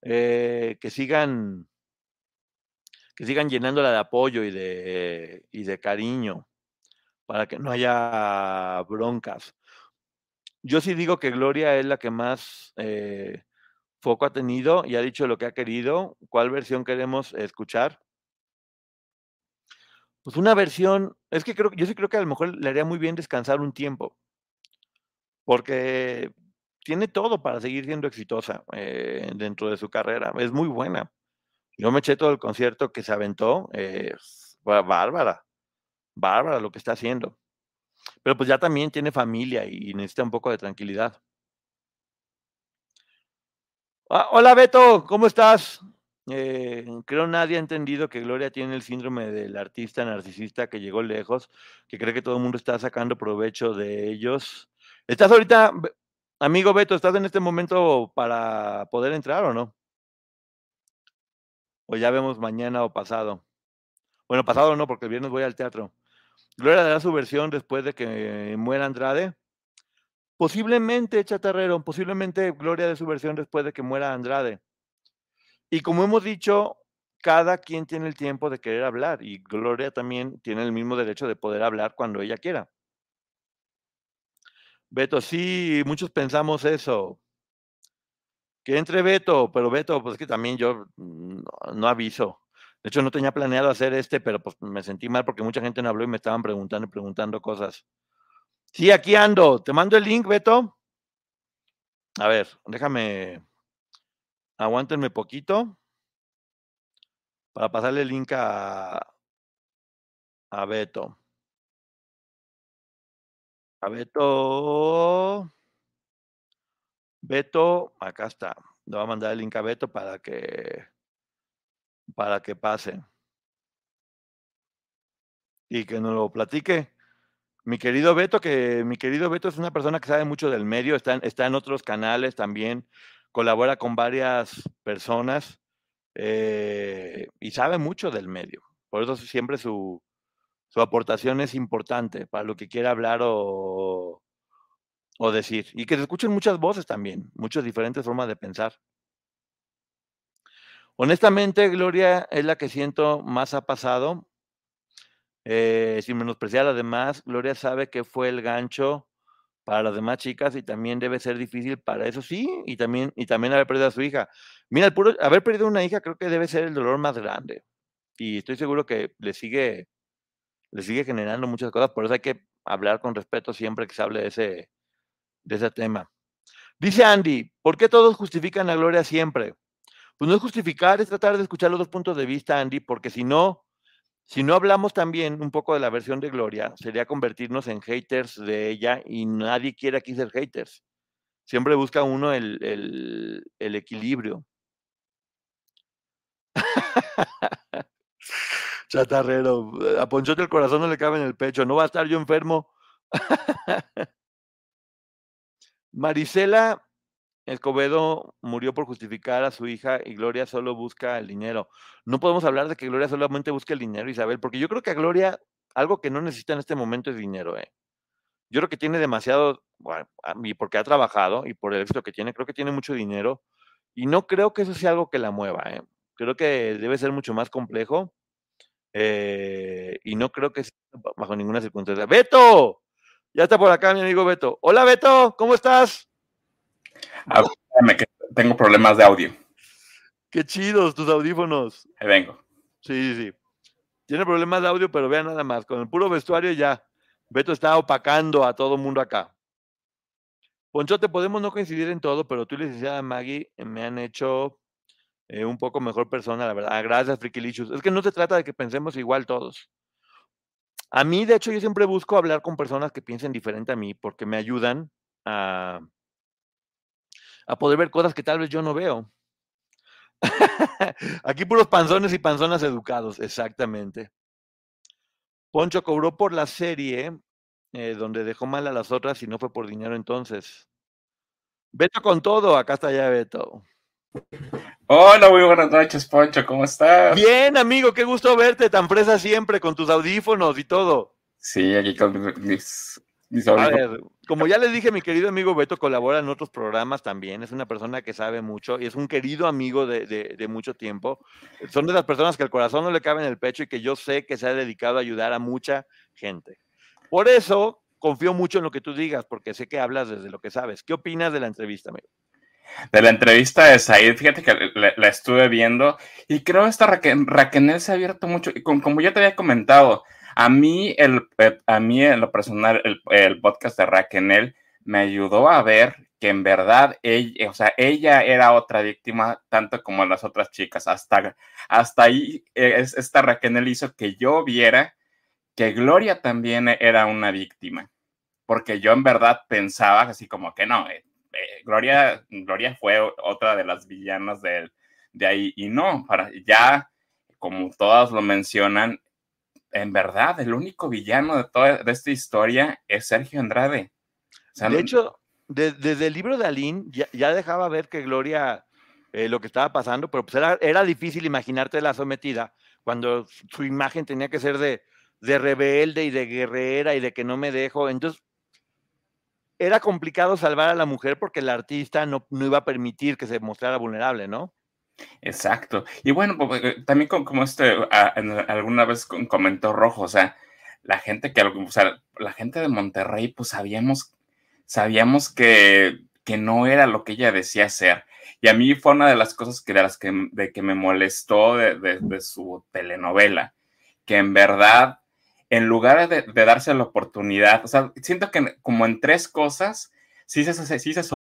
Eh, que sigan que sigan llenándola de apoyo y de, y de cariño para que no haya broncas. Yo sí digo que Gloria es la que más eh, foco ha tenido y ha dicho lo que ha querido. ¿Cuál versión queremos escuchar? Pues una versión, es que creo, yo sí creo que a lo mejor le haría muy bien descansar un tiempo, porque tiene todo para seguir siendo exitosa eh, dentro de su carrera. Es muy buena. Yo me eché todo el concierto que se aventó, eh, bárbara, bárbara lo que está haciendo. Pero pues ya también tiene familia y necesita un poco de tranquilidad. Ah, hola Beto, ¿cómo estás? Eh, creo nadie ha entendido que Gloria tiene el síndrome del artista narcisista que llegó lejos, que cree que todo el mundo está sacando provecho de ellos. ¿Estás ahorita, amigo Beto, estás en este momento para poder entrar o no? O ya vemos mañana o pasado. Bueno, pasado no, porque el viernes voy al teatro. Gloria dará su versión después de que muera Andrade. Posiblemente, Chatarrero, posiblemente Gloria de su versión después de que muera Andrade. Y como hemos dicho, cada quien tiene el tiempo de querer hablar y Gloria también tiene el mismo derecho de poder hablar cuando ella quiera. Beto, sí, muchos pensamos eso. Que entre Beto, pero Beto, pues que también yo no, no, aviso. De hecho, no tenía planeado hacer este, pero pues me sentí mal porque mucha gente no habló y me estaban preguntando y preguntando cosas. Sí, aquí ando. Te mando el link, Beto. A ver, déjame Aguántenme poquito para pasarle el link a, a Beto. A Beto. Beto, acá está. Le voy a mandar el link a Beto para que para que pase. Y que nos lo platique. Mi querido Beto, que mi querido Beto es una persona que sabe mucho del medio, está, está en otros canales también, colabora con varias personas eh, y sabe mucho del medio. Por eso siempre su, su, aportación es importante para lo que quiera hablar o, o decir. Y que se escuchen muchas voces también, muchas diferentes formas de pensar. Honestamente, Gloria es la que siento más ha pasado. Eh, sin menospreciar además, Gloria sabe que fue el gancho para las demás chicas y también debe ser difícil para eso, sí, y también, y también haber perdido a su hija. Mira, el puro, haber perdido una hija creo que debe ser el dolor más grande. Y estoy seguro que le sigue, le sigue generando muchas cosas, por eso hay que hablar con respeto siempre que se hable de ese, de ese tema. Dice Andy, ¿por qué todos justifican la gloria siempre? Pues no es justificar, es tratar de escuchar los dos puntos de vista, Andy, porque si no, si no hablamos también un poco de la versión de Gloria, sería convertirnos en haters de ella y nadie quiere aquí ser haters. Siempre busca uno el, equilibrio. Chatarrero, a Ponchote el corazón no le cabe en el pecho, no va a estar yo enfermo. Marisela Escobedo murió por justificar a su hija y Gloria solo busca el dinero. No podemos hablar de que Gloria solamente busque el dinero, Isabel, porque yo creo que a Gloria algo que no necesita en este momento es dinero. ¿eh? Yo creo que tiene demasiado, bueno, y porque ha trabajado y por el éxito que tiene, creo que tiene mucho dinero y no creo que eso sea algo que la mueva. ¿eh? Creo que debe ser mucho más complejo eh, y no creo que sea bajo ninguna circunstancia. Beto, ya está por acá mi amigo Beto. Hola Beto, ¿cómo estás? Ah, que tengo problemas de audio. Qué chidos tus audífonos. Ahí vengo. Sí, sí. Tiene problemas de audio, pero vean nada más. Con el puro vestuario ya. Beto está opacando a todo el mundo acá. Ponchote, podemos no coincidir en todo, pero tú y licenciada Maggie me han hecho eh, un poco mejor persona, la verdad. Gracias, Frikilichus. Es que no se trata de que pensemos igual todos. A mí, de hecho, yo siempre busco hablar con personas que piensen diferente a mí porque me ayudan a, a poder ver cosas que tal vez yo no veo. Aquí puros panzones y panzonas educados, exactamente. Poncho cobró por la serie eh, donde dejó mal a las otras y no fue por dinero entonces. Beto con todo, acá está ya Beto. Hola, muy buenas noches, Poncho, ¿cómo estás? Bien, amigo, qué gusto verte, tan fresa siempre, con tus audífonos y todo. Sí, aquí con mis a ver, como ya les dije, mi querido amigo Beto colabora en otros programas también. Es una persona que sabe mucho y es un querido amigo de, de, mucho tiempo. Son de las personas que el corazón no le cabe en el pecho y que yo sé que se ha dedicado a ayudar a mucha gente. Por eso, confío mucho en lo que tú digas, porque sé que hablas desde lo que sabes. ¿Qué opinas de la entrevista, amigo? De la entrevista de Said, fíjate que la, estuve viendo y creo esta Raquel, se ha abierto mucho. Y como, ya te había comentado, a mí, el, eh, a mí en lo personal, el, podcast de Raquel me ayudó a ver que en verdad ella, o sea, ella era otra víctima, tanto como las otras chicas. Hasta, hasta ahí, eh, esta Raquel hizo que yo viera que Gloria también era una víctima, porque yo en verdad pensaba así como que no, eh, eh, Gloria, Gloria fue otra de las villanas de, de ahí, y no, para ya, como todas lo mencionan, en verdad, el único villano de toda de esta historia es Sergio Andrade. de hecho, desde el libro de Aline ya, dejaba ver que Gloria eh, lo que estaba pasando, pero pues era, era difícil imaginarte la sometida cuando su imagen tenía que ser de, de rebelde y de guerrera y de que no me dejo. Entonces, era complicado salvar a la mujer porque el artista no, no iba a permitir que se mostrara vulnerable, ¿no? Exacto. Y bueno, pues, eh, también como este, alguna vez comentó Rojo, o sea, la gente que, o sea, la gente de Monterrey, pues sabíamos sabíamos que, que no era lo que ella decía ser. Y a mí fue una de las cosas que de las que, de que me molestó de, de, su telenovela, que en verdad, en lugar de, de, darse la oportunidad, o sea, siento que como en tres cosas, sí se, sí se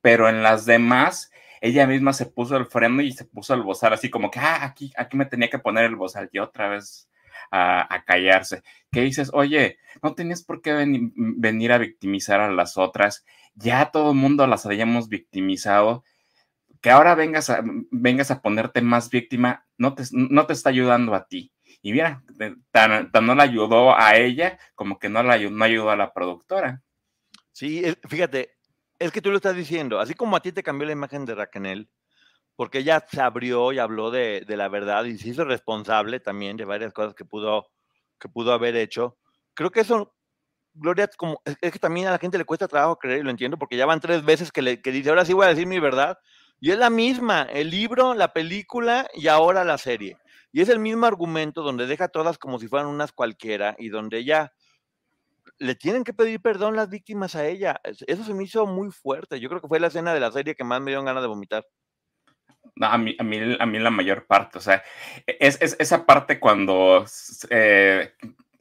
pero en las demás ella misma se puso el freno y se puso el bozal así como que, ah, aquí, aquí me tenía que poner el bozal y otra vez a, callarse. Que dices, oye, no tenías por qué venir a victimizar a las otras, ya todo el mundo las habíamos victimizado, que ahora vengas a, vengas a ponerte más víctima, no te, no te está ayudando a ti. Y mira, tan, no la ayudó a ella como que no, la, no ayudó a la productora. Sí, fíjate, es que tú lo estás diciendo, así como a ti te cambió la imagen de Raquel, porque ella se abrió y habló de, la verdad y se hizo responsable también de varias cosas que pudo, que pudo haber hecho. Creo que eso, Gloria, como, es, que también a la gente le cuesta trabajo creer lo entiendo, porque ya van tres veces que, le, que dice, ahora sí voy a decir mi verdad. Y es la misma, el libro, la película y ahora la serie. Y es el mismo argumento donde deja todas como si fueran unas cualquiera y donde ella le tienen que pedir perdón las víctimas a ella. Eso se me hizo muy fuerte. Yo creo que fue la escena de la serie que más me dio ganas de vomitar. No, a mí, a mí, a mí la mayor parte, o sea, es, esa parte cuando eh,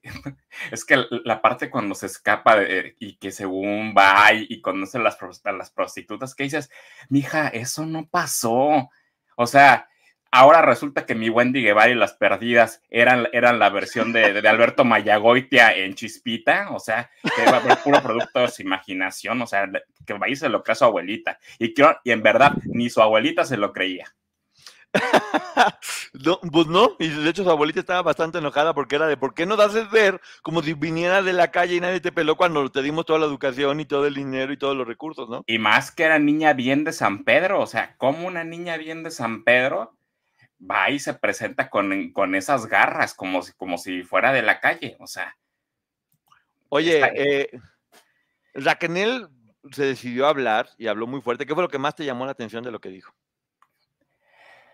es que la parte cuando se escapa y que según va y, conoce a las, a las prostitutas, que dices, mija, eso no pasó. O sea, ahora resulta que mi Wendy Guevara y las perdidas eran, eran la versión de, de, Alberto Mayagoitia en Chispita, o sea, que era puro producto de su imaginación, o sea, que vaya se lo cree a su abuelita. Y, y en verdad, ni su abuelita se lo creía. no, pues no, y de hecho su abuelita estaba bastante enojada porque era de ¿por qué no das ver como si viniera de la calle y nadie te peló cuando te dimos toda la educación y todo el dinero y todos los recursos, ¿no? Y más que era niña bien de San Pedro, o sea, como una niña bien de San Pedro va y se presenta con, con esas garras, como si, como si fuera de la calle, o sea. Oye, eh, Raquel se decidió a hablar y habló muy fuerte. ¿Qué fue lo que más te llamó la atención de lo que dijo?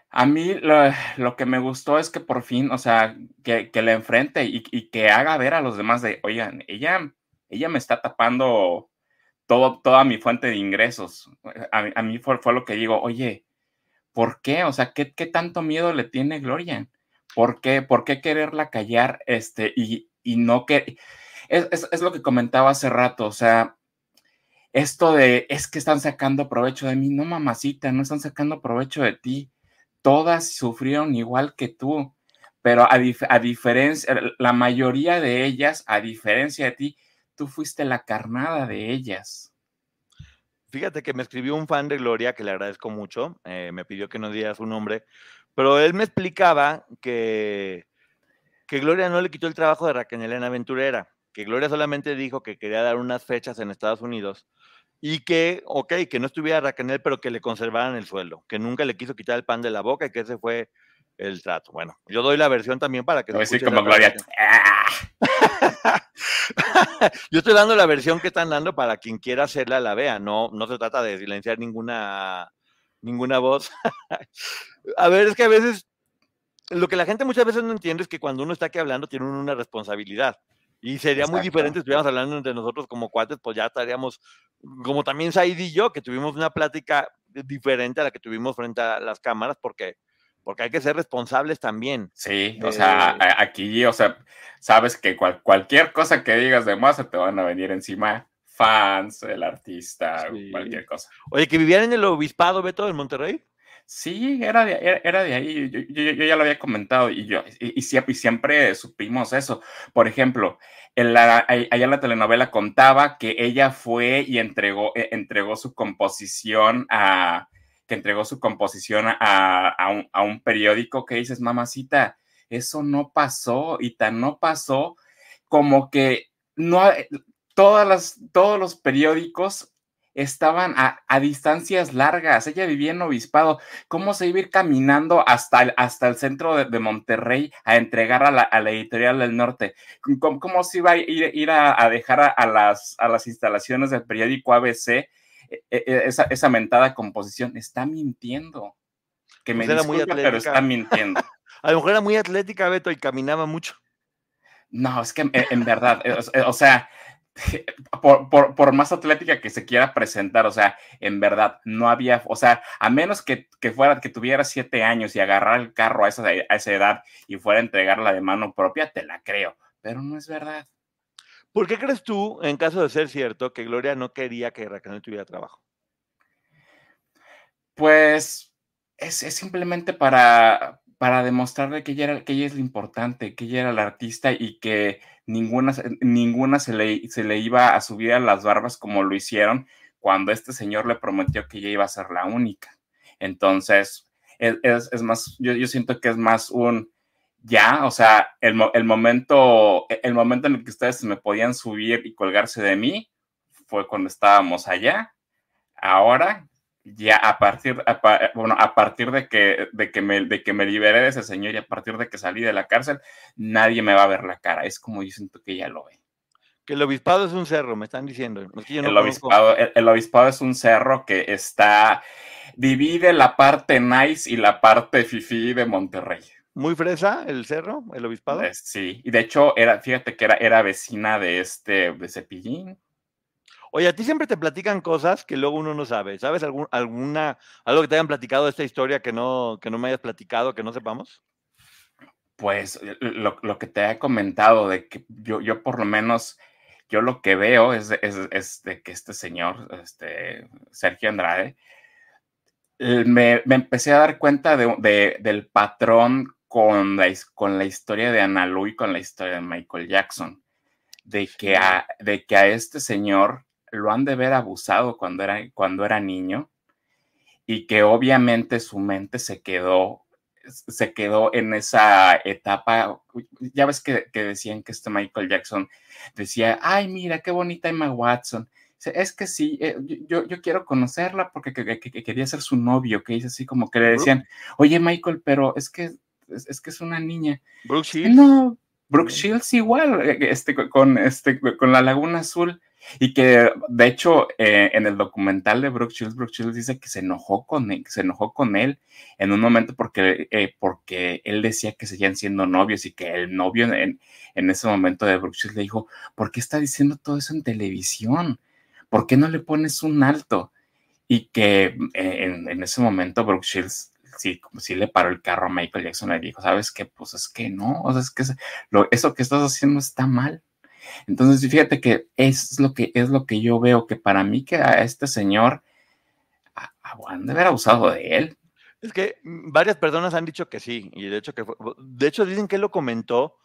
A mí lo, que me gustó es que por fin, o sea, que, que le enfrente y, que haga ver a los demás de, oigan, ella, ella me está tapando todo, toda mi fuente de ingresos. A, mí fue, fue, lo que digo, oye, ¿Por qué? O sea, ¿qué, tanto miedo le tiene Gloria? ¿Por qué, ¿Por qué quererla callar este, y, no que... Es, lo que comentaba hace rato, o sea, esto de es que están sacando provecho de mí, no mamacita, no están sacando provecho de ti. Todas sufrieron igual que tú, pero a, a diferencia, la mayoría de ellas, a diferencia de ti, tú fuiste la carnada de ellas. Fíjate que me escribió un fan de Gloria, que le agradezco mucho, eh, me pidió que no diera su nombre, pero él me explicaba que, que Gloria no le quitó el trabajo de Raquel Elena Aventurera, que Gloria solamente dijo que quería dar unas fechas en Estados Unidos y que, ok, que no estuviera Raquel, pero que le conservaran el sueldo, que nunca le quiso quitar el pan de la boca y que ese fue el trato. Bueno, yo doy la versión también para que... Decir escuche como Gloria. yo estoy dando la versión que están dando para quien quiera hacerla la vea. No, no se trata de silenciar ninguna, ninguna voz. a ver, es que a veces lo que la gente muchas veces no entiende es que cuando uno está aquí hablando tiene una responsabilidad. Y sería muy Exacto. diferente si estuviéramos hablando entre nosotros como cuates, pues ya estaríamos, como también Said y yo, que tuvimos una plática diferente a la que tuvimos frente a las cámaras, porque, porque hay que ser responsables también. Sí, o sea, Eh, aquí, o sea, sabes que cual- cualquier cosa que digas de más se te van a venir encima fans, el artista, Sí. cualquier cosa. Oye, que vivían en el obispado, Beto, en Monterrey. Sí, era de, era, era de ahí, yo, yo- yo ya lo había comentado y, yo, y, y siempre, y siempre supimos eso. Por ejemplo, en la, allá en la telenovela contaba que ella fue y entregó, eh, entregó su composición a, que entregó su composición a, a un, a un periódico que dices, mamacita, eso no pasó y tan no pasó como que no, ha- todas las, todos los periódicos estaban a, a distancias largas. Ella vivía en Obispado. ¿Cómo se iba a ir caminando hasta el, hasta el centro de, Monterrey a entregar a la, a la editorial del norte? ¿Cómo, cómo se iba a ir, a, a dejar a, las, a las instalaciones del periódico ABC eh, eh, esa, esa mentada composición? Está mintiendo. Que me muy disculpe, pero está mintiendo. A lo mejor era muy atlética, Beto, y caminaba mucho. No, es que en, en verdad, eh, o, o sea, por, por, por, más atlética que se quiera presentar, o sea, en verdad, no había, o sea, a menos que, que fuera, que tuviera siete años y agarrar el carro a esa, a esa edad y fuera a entregarla de mano propia, te la creo, pero no es verdad. ¿Por qué crees tú, en caso de ser cierto, que Gloria no quería que Raquel tuviera trabajo? Pues es, es simplemente para, para demostrarle que ella, que ella es lo importante, que ella era la artista y que ninguna, ninguna se, le, se le iba a subir a las barbas como lo hicieron cuando este señor le prometió que ella iba a ser la única. Entonces, es, es, es más, yo, yo, siento que es más un ya, o sea, el, el, momento, el momento en el que ustedes me podían subir y colgarse de mí fue cuando estábamos allá. Ahora, ya a partir, a, bueno, a partir de que, de, que me, de que me liberé de ese señor y a partir de que salí de la cárcel, nadie me va a ver la cara. Es como yo siento que ella lo ve. Que el obispado es un cerro, me están diciendo. Es que no el, obispado, el, el, obispado, es un cerro que está, divide la parte nice y la parte fifi de Monterrey. Muy fresa el cerro, el obispado. Eh, sí, y de hecho, era, fíjate que era, era vecina de este, de Cepillín. Oye, a ti siempre te platican cosas que luego uno no sabe. ¿Sabes algún, alguna, algo que te hayan platicado de esta historia que no, que no me hayas platicado, que no sepamos? Pues lo, lo que te he comentado, de que yo, yo por lo menos, yo lo que veo es, es, es de que este señor, este Sergio Andrade, me, me empecé a dar cuenta de, de, del patrón con la, con la historia de Ana Lu y con la historia de Michael Jackson. De que, a, de que a este señor lo han de ver abusado cuando era, cuando era niño y que obviamente su mente se quedó, se quedó en esa etapa. Ya ves que, que decían que este Michael Jackson decía, ay, mira, qué bonita Emma Watson. Es que sí, eh, yo, yo quiero conocerla porque que, que, que quería ser su novio, que dice así como que le decían, oye Michael, pero es que es, es que es una niña. Brooke Shields. No, Brooke Shields igual, este, con, este, con la Laguna Azul. Y que, de hecho, eh, en el documental de Brooke Shields, Brooke Shields dice que se enojó con él, se enojó con él en un momento porque, eh, porque él decía que seguían siendo novios y que el novio en, en ese momento de Brooke Shields le dijo, ¿por qué está diciendo todo eso en televisión? ¿Por qué no le pones un alto? Y que eh, en, en, ese momento Brooke Shields sí, sí le paró el carro a Michael Jackson le dijo, ¿sabes qué? Pues es que no, o sea, es que lo, eso que estás haciendo está mal. Entonces, fíjate que es lo que es lo que yo veo, que para mí que a este señor han de haber abusado de él. Es que varias personas han dicho que sí, y de hecho que fue, de hecho dicen que él lo comentó,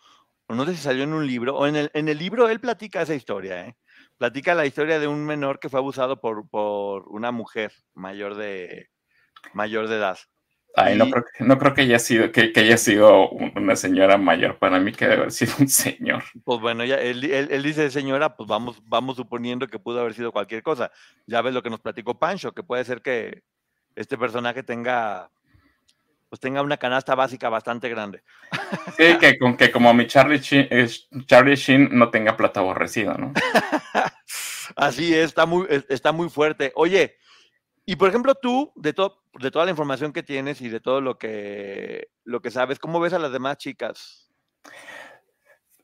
no sé si salió en un libro, o en el, en el libro él platica esa historia, ¿eh? Platica la historia de un menor que fue abusado por, por una mujer mayor de, mayor de edad. Ay, no, creo, que- no creo que haya sido, que, que haya sido un- una señora mayor. Para mí que debe haber sido un señor. Pues bueno, ya, él, él- él dice señora, pues vamos, vamos suponiendo que pudo haber sido cualquier cosa. Ya ves lo que nos platicó Pancho, que puede ser que este personaje tenga, pues tenga una canasta básica bastante grande. Sí, que, con que como mi Charlie Sheen, eh, Charlie Sheen no tenga plata aborrecido, ¿no? Así es, está muy, es- está muy fuerte. Oye, y por ejemplo tú, de, to- de toda la información que tienes y de todo lo que, lo que sabes, ¿cómo ves a las demás chicas?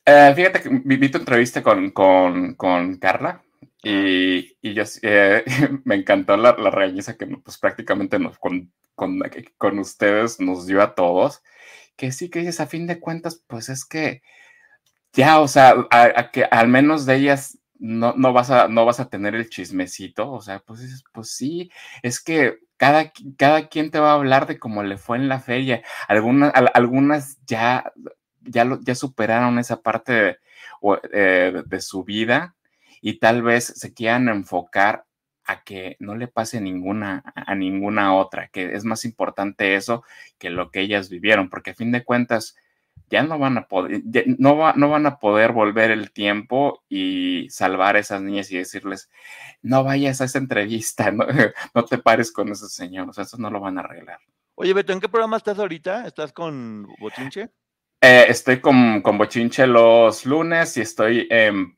Eh, fíjate que vi, vi tu entrevista con, con, con Carla y, y yo eh, me encantó la, la regañiza que pues prácticamente nos, con, con, con ustedes nos dio a todos. Que sí, que dices, a fin de cuentas, pues es que ya, o sea, a, a que al menos de ellas no, no, vas a, no vas a tener el chismecito, o sea, pues, pues sí, es que cada, cada quien te va a hablar de cómo le fue en la feria. Algunas, al- algunas ya, ya, lo- ya superaron esa parte de, eh, de su vida y tal vez se quieran enfocar a que no le pase ninguna a ninguna otra, que es más importante eso que lo que ellas vivieron, porque a fin de cuentas ya no van a poder, no, va- no van a poder volver el tiempo y salvar a esas niñas y decirles, no vayas a esa entrevista, no, no te pares con ese señor, o sea, eso no lo van a arreglar. Oye, Beto, ¿en qué programa estás ahorita? ¿Estás con Bochinche? Eh, estoy con, con Bochinche los lunes y estoy en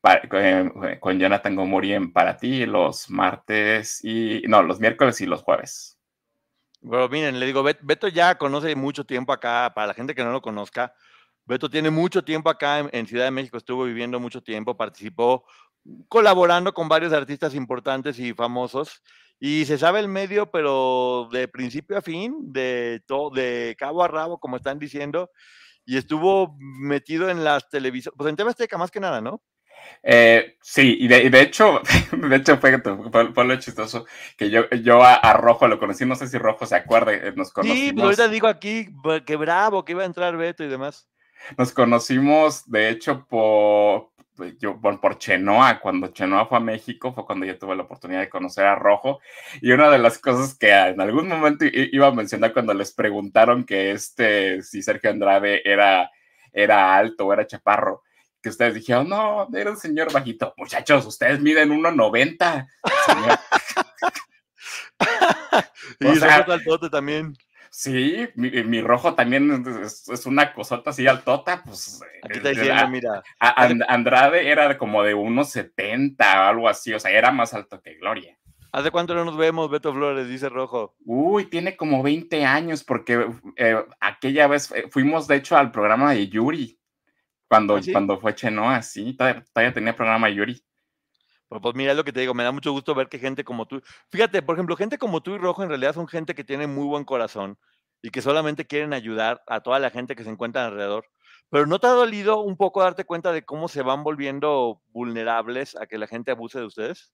con Jonathan Gomuri en Para Ti los martes y, no, los miércoles y los jueves. Pero miren, le digo, Bet- Beto ya conoce mucho tiempo acá, para la gente que no lo conozca, Beto tiene mucho tiempo acá en, en Ciudad de México, estuvo viviendo mucho tiempo, participó colaborando con varios artistas importantes y famosos, y se sabe el medio, pero de principio a fin, de, todo, de cabo a rabo, como están diciendo, y estuvo metido en las televisiones, pues en TV Azteca más que nada, ¿no? Eh, sí, y de, de hecho, de hecho fue, fue- fue lo chistoso que yo, yo a, a Rojo lo conocí, no sé si Rojo se acuerda, eh, nos Sí, conocimos. pues ahorita digo aquí b- que bravo, que iba a entrar Beto y demás. Nos conocimos, de hecho, por, yo, por, por Chenoa. Cuando Chenoa fue a México, fue cuando yo tuve la oportunidad de conocer a Rojo. Y una de las cosas que en algún momento iba a mencionar cuando les preguntaron que este, si Sergio Andrade era, era alto o era chaparro, que ustedes dijeron, no, era un señor bajito. Muchachos, ustedes miden 1,90. Señor, Y O sea, también. Sí, mi, mi rojo también es, es una cosota así altota, pues. Aquí está eh, diciendo, mira, a- And- Andrade era como de unos 70 o algo así, o sea, era más alto que Gloria. ¿hace cuánto no nos vemos, Beto Flores? Dice Rojo. Uy, tiene como 20 años, porque eh, aquella vez eh, fuimos, de hecho, al programa de Yuri, cuando, ¿Ah, sí? cuando fue Chenoa, sí, todavía, todavía tenía programa Yuri. Pues mira lo que te digo, me da mucho gusto ver que gente como tú, fíjate, por ejemplo, gente como tú y Rojo en realidad son gente que tiene muy buen corazón y que solamente quieren ayudar a toda la gente que se encuentra alrededor. Pero ¿no te ha dolido un poco darte cuenta de cómo se van volviendo vulnerables a que la gente abuse de ustedes?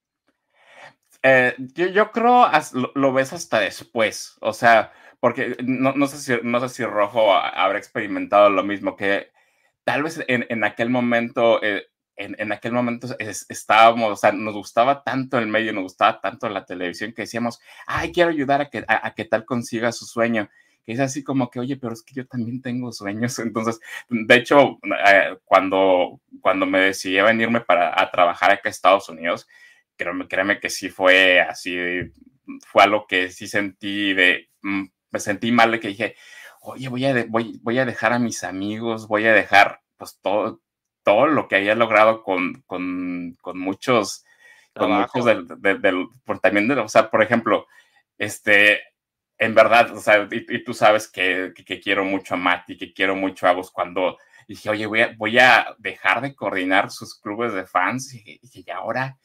Eh, yo, yo creo as- lo, lo ves hasta después, o sea, porque no, no sé si, no sé si Rojo habrá experimentado lo mismo, que tal vez en, en aquel momento, eh, en, en aquel momento es- estábamos, o sea, nos gustaba tanto el medio, nos gustaba tanto la televisión que decíamos, ay, quiero ayudar a que, a, a que tal consiga su sueño. Que es así como que, oye, pero es que yo también tengo sueños. Entonces, de hecho, eh, cuando, cuando me decidí a venirme para a trabajar acá a Estados Unidos, créeme, créeme que sí fue así, fue algo que sí sentí de, mm, me sentí mal de que dije, oye, voy a, de- voy, voy a dejar a mis amigos, voy a dejar pues todo, todo lo que había logrado con, con, con muchos, con muchos del, del- del- por también, de, o sea, por ejemplo, este, en verdad, o sea, y, y tú sabes que, que, que quiero mucho a Mati, que quiero mucho a vos cuando dije, oye, voy a, voy a dejar de coordinar sus clubes de fans y dije, y ahora,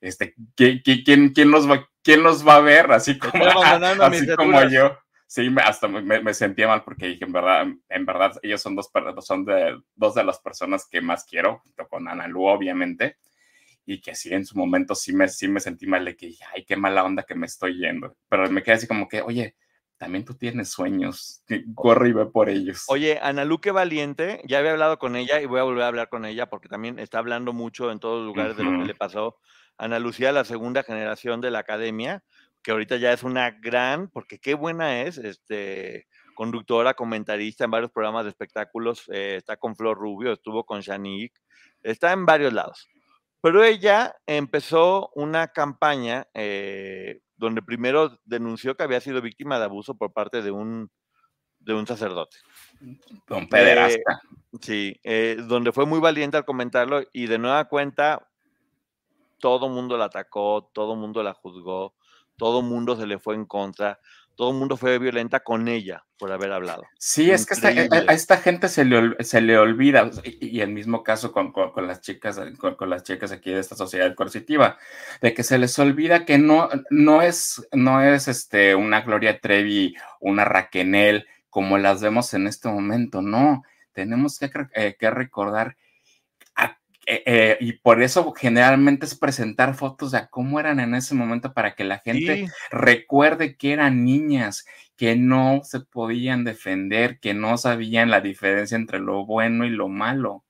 este, ¿qui- qui- quién, quién, los va, ¿quién los va a ver? Así como, así como yo. Sí, hasta me, me- sentía mal porque dije, en verdad, en verdad, ellos son dos, son de, dos de las personas que más quiero, junto con Analu, obviamente, y que sí, en su momento sí me, sí me sentí mal de que dije, ay, qué mala onda que me estoy yendo. Pero me quedé así como que, oye, también tú tienes sueños, corre y ve por ellos. Oye, Ana Luque Valiente, ya había hablado con ella y voy a volver a hablar con ella porque también está hablando mucho en todos los lugares de lo que le pasó. Ana Lucía, la segunda generación de la academia, que ahorita ya es una gran, porque qué buena es, este, conductora, comentarista en varios programas de espectáculos, eh, está con Flor Rubio, estuvo con Shanique, está en varios lados. Pero ella empezó una campaña eh, donde primero denunció que había sido víctima de abuso por parte de un, de un sacerdote. Don pederasta. sí, eh, donde fue muy valiente al comentarlo y de nueva cuenta todo mundo la atacó, todo mundo la juzgó, todo mundo se le fue en contra todo el mundo fue violenta con ella por haber hablado. Sí, es que eh, a, esta gente se le, se le olvida, y, el mismo caso con, con, las chicas, con, las chicas aquí de esta sociedad coercitiva, de que se les olvida que no, no es, no es este, una Gloria Trevi, una Raquenel, como las vemos en este momento, no, tenemos que, eh, que recordar eh, eh, y por eso generalmente es presentar fotos de cómo eran en ese momento para que la gente recuerde que eran niñas, que no se podían defender, que no sabían la diferencia entre lo bueno y lo malo.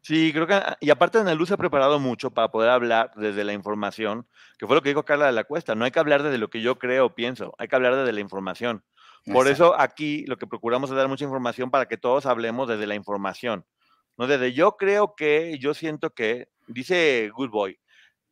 Sí, creo que, y aparte Ana Luz ha preparado mucho para poder hablar desde la información, que fue lo que dijo Carla de la Cuesta, no hay que hablar desde lo que yo creo o pienso, hay que hablar desde la información. Por eso aquí lo que procuramos es dar mucha información para que todos hablemos desde la información. ¿No? Desde yo creo que, yo siento que, dice Good Boy,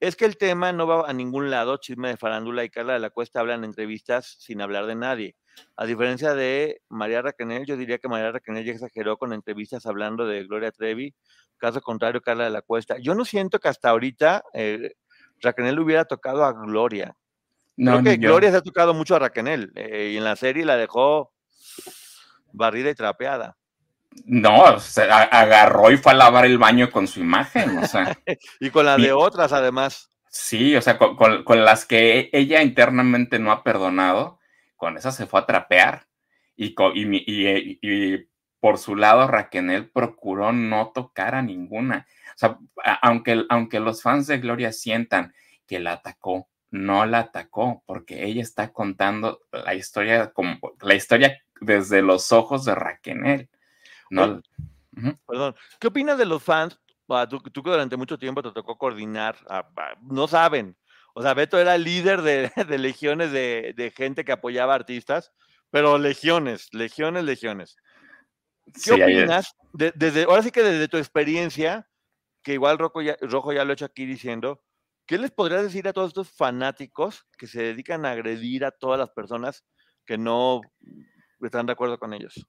es que el tema no va a ningún lado, chisme de farándula y Carla de la Cuesta hablan en entrevistas sin hablar de nadie. A diferencia de María Raquenel, yo diría que María Raquenel ya exageró con entrevistas hablando de Gloria Trevi, caso contrario, Carla de la Cuesta. Yo no siento que hasta ahorita eh, Raquenel hubiera tocado a Gloria. No, Creo que Gloria se ha tocado mucho a Raquenel eh, y en la serie la dejó barrida y trapeada. No, se agarró y fue a lavar el baño con su imagen, o sea. y con la de otras, además. Sí, o sea, con, las que ella internamente no ha perdonado, con esas se fue a trapear. Y, y, por su lado, Raquel procuró no tocar a ninguna. O sea, aunque, aunque los fans de Gloria sientan que la atacó, no la atacó, porque ella está contando la historia como la historia desde los ojos de Raquel. No. Perdón. ¿Qué opinas de los fans? Ah, tú, que durante mucho tiempo te tocó coordinar, ah, no saben. O sea, Beto era líder de, legiones de, gente que apoyaba artistas, pero legiones, legiones, legiones. ¿Qué opinas? desde, ahora sí que desde tu experiencia, que igual Rojo ya, Rojo ya lo ha hecho aquí diciendo, ¿qué les podrías decir a todos estos fanáticos que se dedican a agredir a todas las personas que no están de acuerdo con ellos?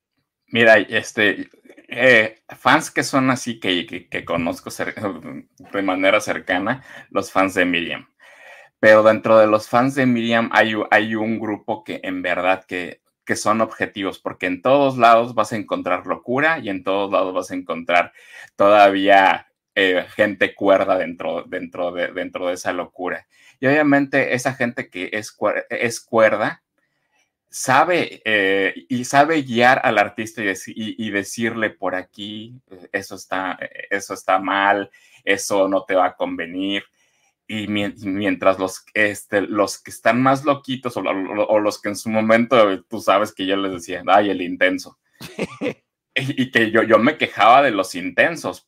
Mira, este, eh, fans que son así que, que, conozco de manera cercana, los fans de Miriam. Pero dentro de los fans de Miriam hay, hay un grupo que en verdad que, que son objetivos, porque en todos lados vas a encontrar locura y en todos lados vas a encontrar todavía eh, gente cuerda dentro, dentro, de, dentro de esa locura. Y obviamente esa gente que es, es cuerda sabe eh, y sabe guiar al artista y, decirle por aquí, eh, eso está, eh, eso está mal, eso no te va a convenir. Y mientras los, este, los que están más loquitos o, o, los que en su momento, tú sabes que yo les decía, ay, el intenso. y que yo, yo me quejaba de los intensos,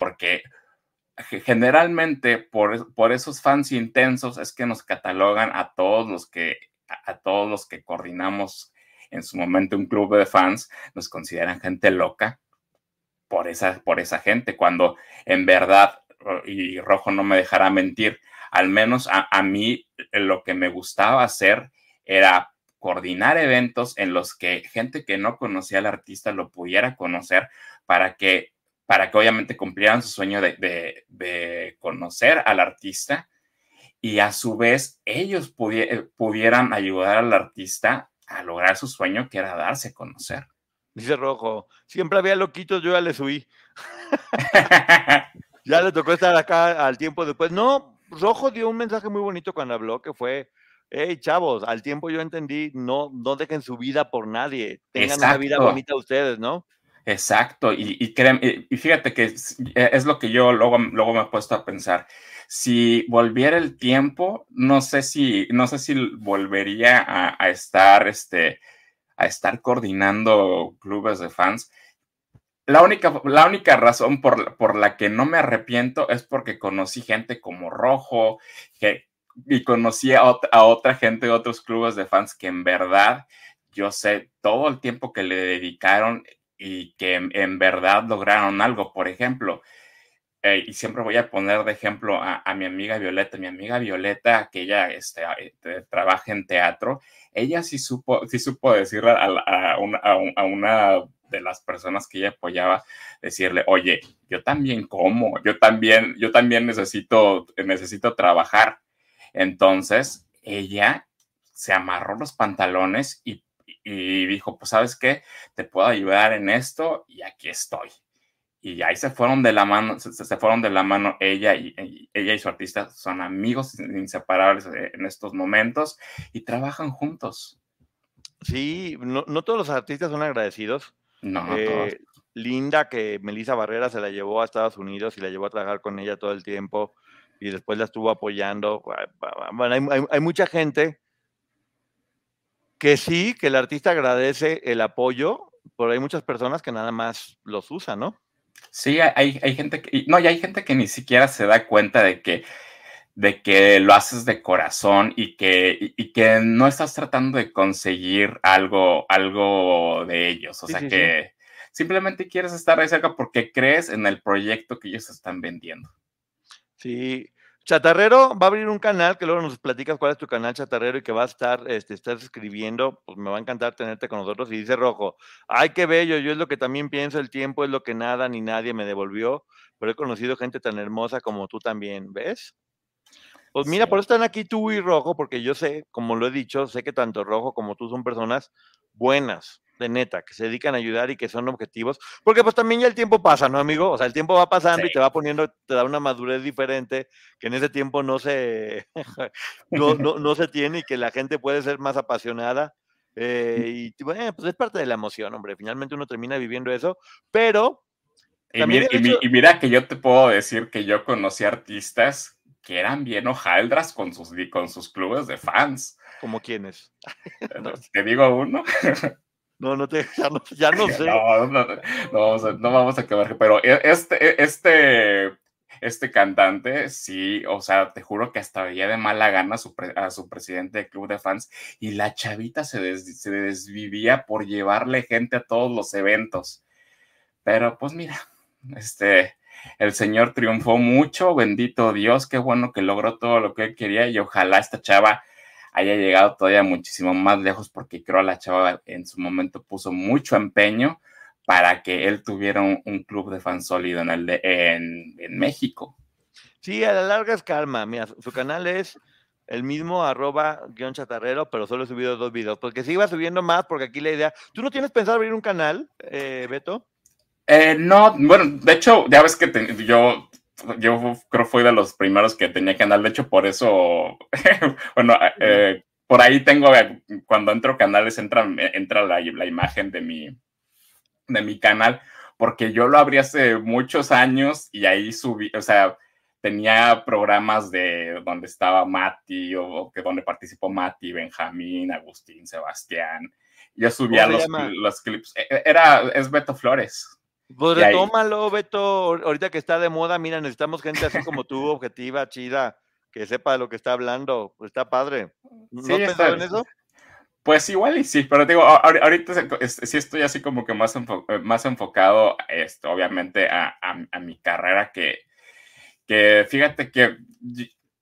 porque generalmente por, por, esos fans intensos es que nos catalogan a todos los que a todos los que coordinamos en su momento un club de fans nos consideran gente loca por esa por esa gente cuando en verdad y Rojo no me dejará mentir al menos a, a mí lo que me gustaba hacer era coordinar eventos en los que gente que no conocía al artista lo pudiera conocer para que para que obviamente cumplieran su sueño de, conocer al artista y a su vez ellos eh, pudieran ayudar al artista a lograr su sueño que era darse a conocer. Dice Rojo, siempre había loquitos, yo ya le subí. ya le tocó estar acá al tiempo después. No, Rojo dio un mensaje muy bonito cuando habló, que fue hey, chavos, al tiempo yo entendí, no, no dejen su vida por nadie, tengan una vida bonita ustedes, ¿no? Exacto, y, y, y, fíjate que es, lo que yo luego, luego me he puesto a pensar. Si volviera el tiempo, no sé si, no sé si volvería a, estar, este, a estar coordinando clubes de fans. La única, la única razón por, por, la que no me arrepiento es porque conocí gente como Rojo que, y conocí a, otra gente de otros clubes de fans que en verdad yo sé todo el tiempo que le dedicaron y que en, verdad lograron algo. Por ejemplo, eh, y siempre voy a poner de ejemplo a, mi amiga Violeta. Mi amiga Violeta, que ella este, eh, trabaja en teatro, ella sí supo, sí supo decirle a, una, de las personas que ella apoyaba, decirle, oye, yo también como, yo también, yo también necesito, necesito trabajar. Entonces, ella se amarró los pantalones y y dijo, pues sabes qué, te puedo ayudar en esto y aquí estoy. Y ahí se fueron de la mano, se, fueron de la mano ella y, ella y su artista son amigos inseparables eh, en estos momentos y trabajan juntos. Sí, no, todos los artistas son agradecidos. No, no todos. Eh, Linda, que Melissa Barrera se la llevó a Estados Unidos y la llevó a trabajar con ella todo el tiempo y después la estuvo apoyando. Bueno, hay mucha gente que sí, que el artista agradece el apoyo, pero hay muchas personas que nada más los usan, ¿no? Sí, hay, hay gente que, no, y hay gente que ni siquiera se da cuenta de que, de que lo haces de corazón y que, y, que no estás tratando de conseguir algo, algo de ellos. O sea que simplemente quieres estar ahí cerca porque crees en el proyecto que ellos están vendiendo. Sí, Chatarrero va a abrir un canal, que luego nos platicas cuál es tu canal, Chatarrero, y que va a estar, este, estás escribiendo, pues me va a encantar tenerte con nosotros. Y dice Rojo, ay, qué bello, yo es lo que también pienso, el tiempo es lo que nada ni nadie me devolvió, pero he conocido gente tan hermosa como tú también, ¿ves? Pues mira, por eso están aquí tú y Rojo, porque yo sé, como lo he dicho, sé que tanto Rojo como tú son personas buenas, de neta, que se dedican a ayudar y que son objetivos, porque pues también ya el tiempo pasa, ¿no, amigo? O sea, el tiempo va pasando y te va poniendo, te da una madurez diferente que en ese tiempo no se, no, no, se tiene y que la gente puede ser más apasionada. Eh, y bueno, pues es parte de la emoción, hombre. Finalmente uno termina viviendo eso, pero... Y mira, y mira que yo te puedo decir que yo conocí artistas que eran bien hojaldras con sus, con sus clubes de fans. ¿Como quiénes? Te digo uno. No, no te, ya no, sé. No, no, vamos a, no vamos a acabar, pero e, este, e, este, este cantante, sí, o sea, te juro que hasta veía de mala gana a su, a su presidente de club de fans y la chavita se, se desvivía por llevarle gente a todos los eventos. Pero pues mira, este, el señor triunfó mucho, bendito Dios, qué bueno que logró todo lo que él quería y ojalá esta chava haya llegado todavía muchísimo más lejos porque creo la chava en su momento puso mucho empeño para que él tuviera un, club de fans sólido en, el de, en, México. Sí, a la larga es calma. Mira, su canal es el mismo arroba guion chatarrero, pero solo he subido dos videos, porque si iba subiendo más, porque aquí la idea... ¿Tú no tienes pensado abrir un canal, eh, Beto? Eh, no, bueno, de hecho, ya ves que yo yo creo fui de los primeros que tenía canal, de hecho por eso, bueno, eh, por ahí tengo, eh, cuando entro canales entra, entra la, la, imagen de mi, de mi canal, porque yo lo abrí hace muchos años y ahí subí, o sea, tenía programas de donde estaba Mati o, que donde participó Mati, Benjamín, Agustín, Sebastián. Yo subía los, los, clips. E, era, es Beto Flores. Pues retómalo, Beto. Ahorita que está de moda, mira, necesitamos gente así como tú, objetiva, chida, que sepa de lo que está hablando. Pues está padre. ¿No sí, en eso? Pues igual y sí, pero digo, ahorita sí estoy así como que más, eh, más enfocado, esto, obviamente, a, mi carrera, que, que fíjate que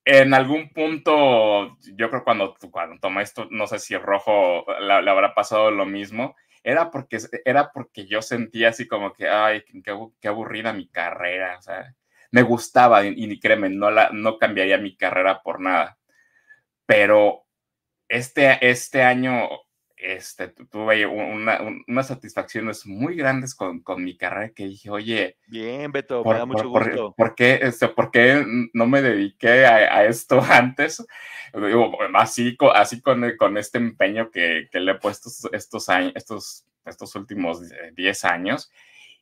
en algún punto, yo creo cuando, cuando tomé esto, no sé si Rojo le habrá pasado lo mismo, era porque, era porque yo sentía así como que, ay, qué, aburrida mi carrera, o sea, me gustaba y, créeme, no, la, no cambiaría mi carrera por nada. Pero este, este año este, tuve una, unas satisfacciones muy grandes con, con, mi carrera que dije, oye. Bien, Beto, me da mucho gusto. Por, qué, este, ¿Por qué no me dediqué a, esto antes? Así, así con, con este empeño que, que, le he puesto estos, años, estos, estos últimos 10 años,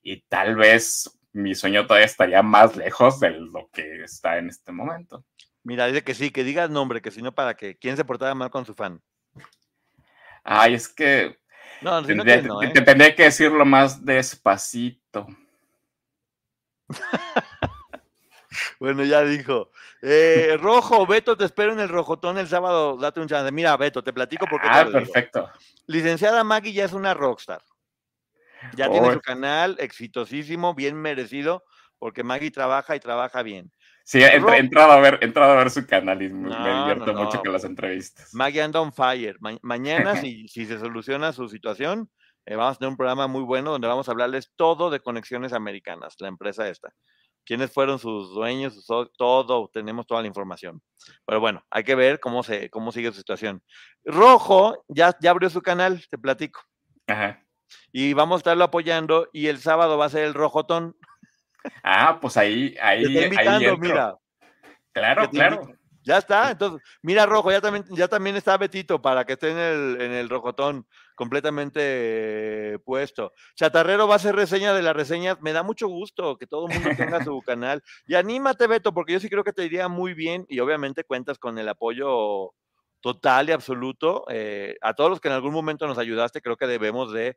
y tal vez mi sueño todavía estaría más lejos de lo que está en este momento. Mira, dice que sí, que digas nombre, que si no, ¿para que ¿Quién se portaba mal con su fan? Ay, es que. No, si tendría, no ¿eh? te, tendría que decirlo más despacito. bueno, ya dijo. Eh, Rojo, Beto, te espero en el Rojotón el sábado. Date un chance. Mira, Beto, te platico porque. Ah, perfecto. Licenciada Maggie ya es una rockstar. Ya tiene su canal exitosísimo, bien merecido, porque Maggie trabaja y trabaja bien. Sí, entrado, a ver, entrado a ver su canal y me divierto mucho con las entrevistas. Maggie anda on fire. mañana, si, si, se soluciona su situación, eh, vamos a tener un programa muy bueno donde vamos a hablarles todo de Conexiones Americanas, la empresa esta. Quiénes fueron sus dueños, todo, tenemos toda la información. Pero bueno, hay que ver cómo, se, cómo sigue su situación. Rojo ya, ya abrió su canal, te platico. Ajá. Y vamos a estarlo apoyando y el sábado va a ser el Rojotón. Ah, pues ahí, ahí. Te está invitando, mira. Claro, claro. Ya está, entonces, mira Rojo, ya también, ya también está Betito para que esté en el, en el Rojotón completamente eh, puesto. Chatarrero va a hacer reseña de las reseñas, me da mucho gusto que todo el mundo tenga su canal. Y anímate, Beto, porque yo sí creo que te iría muy bien y obviamente cuentas con el apoyo total y absoluto. Eh, a todos los que en algún momento nos ayudaste, creo que debemos de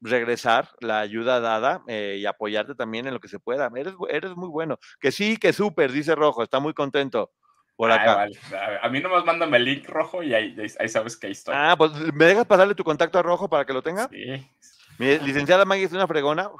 regresar la ayuda dada eh, y apoyarte también en lo que se pueda. Eres, eres muy bueno. Que sí, que súper, dice Rojo, está muy contento por acá. A mí nomás mándame el link rojo y ahí, ahí, sabes que ahí estoy. Ah, pues ¿me dejas pasarle tu contacto a Rojo para que lo tenga? Sí. Mi licenciada Maggie es una fregona.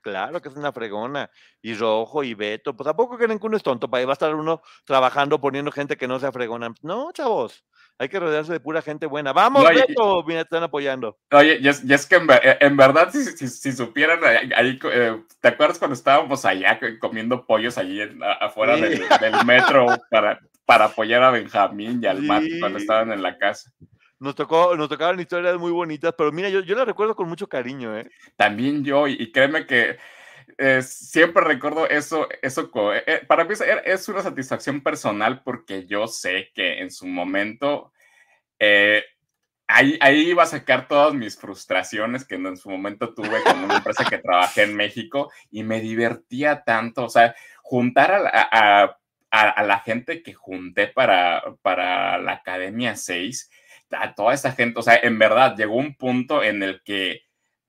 claro que es una fregona. Y Rojo y Beto. Pues tampoco creen que uno es tonto. Para ahí va a estar uno trabajando poniendo gente que no sea fregona. No, chavos. Hay que rodearse de pura gente buena. ¡Vamos, Beto! Mira, te están apoyando. Oye, y es, que eh, en, verdad, si, supieran, ahí, eh, ¿te acuerdas cuando estábamos allá comiendo pollos allí afuera del, metro para, para apoyar a Benjamín y al sí. cuando estaban en la casa? Nos tocó, nos tocaron historias muy bonitas, pero mira, yo, yo las recuerdo con mucho cariño, ¿eh? También yo, y, créeme que eh, siempre recuerdo eso, eso eh, eh, para mí es, una satisfacción personal porque yo sé que en su momento ahí, ahí iba a sacar todas mis frustraciones que en su momento tuve con una empresa que trabajé en México y me divertía tanto, o sea, juntar a, a, la gente que junté para, para la Academia 6, a toda esa gente, o sea, en verdad llegó un punto en el que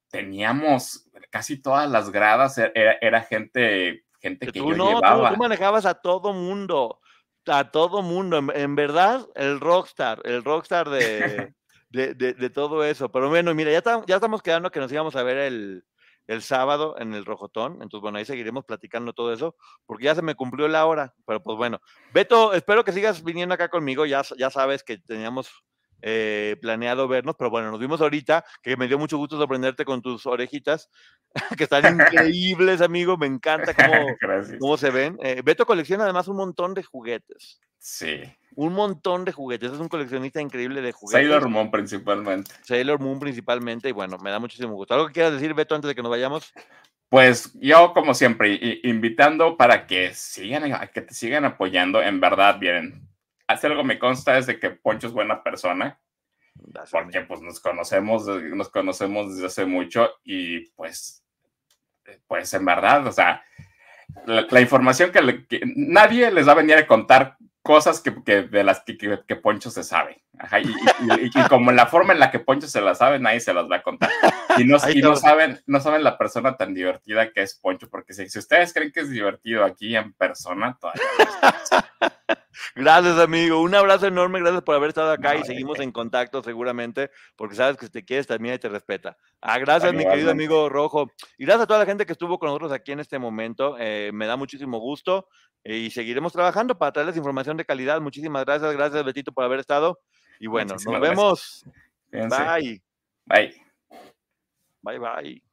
teníamos casi todas las gradas, e-, era, gente, gente que, yo llevaba. Tú, manejabas a todo mundo, a todo mundo, en, verdad, el rockstar, el rockstar de, de, todo eso. Pero bueno, mira, ya, ya estamos quedando que nos íbamos a ver el, el sábado en el Rojotón. Entonces, bueno, ahí seguiremos platicando todo eso, porque ya se me cumplió la hora. Pero pues bueno, Beto, espero que sigas viniendo acá conmigo. Ya, ya sabes que teníamos eh, planeado vernos, pero bueno, nos vimos ahorita, que me dio mucho gusto sorprenderte con tus orejitas, que están increíbles, amigo, me encanta cómo, cómo se ven. Eh, Beto colecciona además un montón de juguetes. Sí. Un montón de juguetes, es un coleccionista increíble de juguetes. Sailor Moon principalmente. Sailor Moon principalmente, y bueno, me da muchísimo gusto. ¿Algo que quieras decir, Beto, antes de que nos vayamos? Pues yo, como siempre, invitando para que sigan, que te sigan apoyando, en verdad, bien hace algo me consta es de que Poncho es buena persona, porque pues nos conocemos, nos conocemos desde hace mucho y pues, pues en verdad, o sea, la, información que, nadie les va a venir a contar cosas que, de las que, que, Poncho se sabe. y, como la forma en la que Poncho se las sabe, nadie se las va a contar. Y no, no, saben, no saben la persona tan divertida que es Poncho, porque si, si ustedes creen que es divertido aquí en persona, todavía Gracias, amigo. Un abrazo enorme. Gracias por haber estado acá y seguimos en contacto seguramente, porque sabes que te quieres también y te respeta. Ah, gracias, mi querido amigo Rojo. Y gracias a toda la gente que estuvo con nosotros aquí en este momento. Eh, me da muchísimo gusto eh, y seguiremos trabajando para traerles información de calidad. Muchísimas gracias. Gracias, Betito, por haber estado. Y bueno, nos vemos. Bye. Bye. Bye, bye.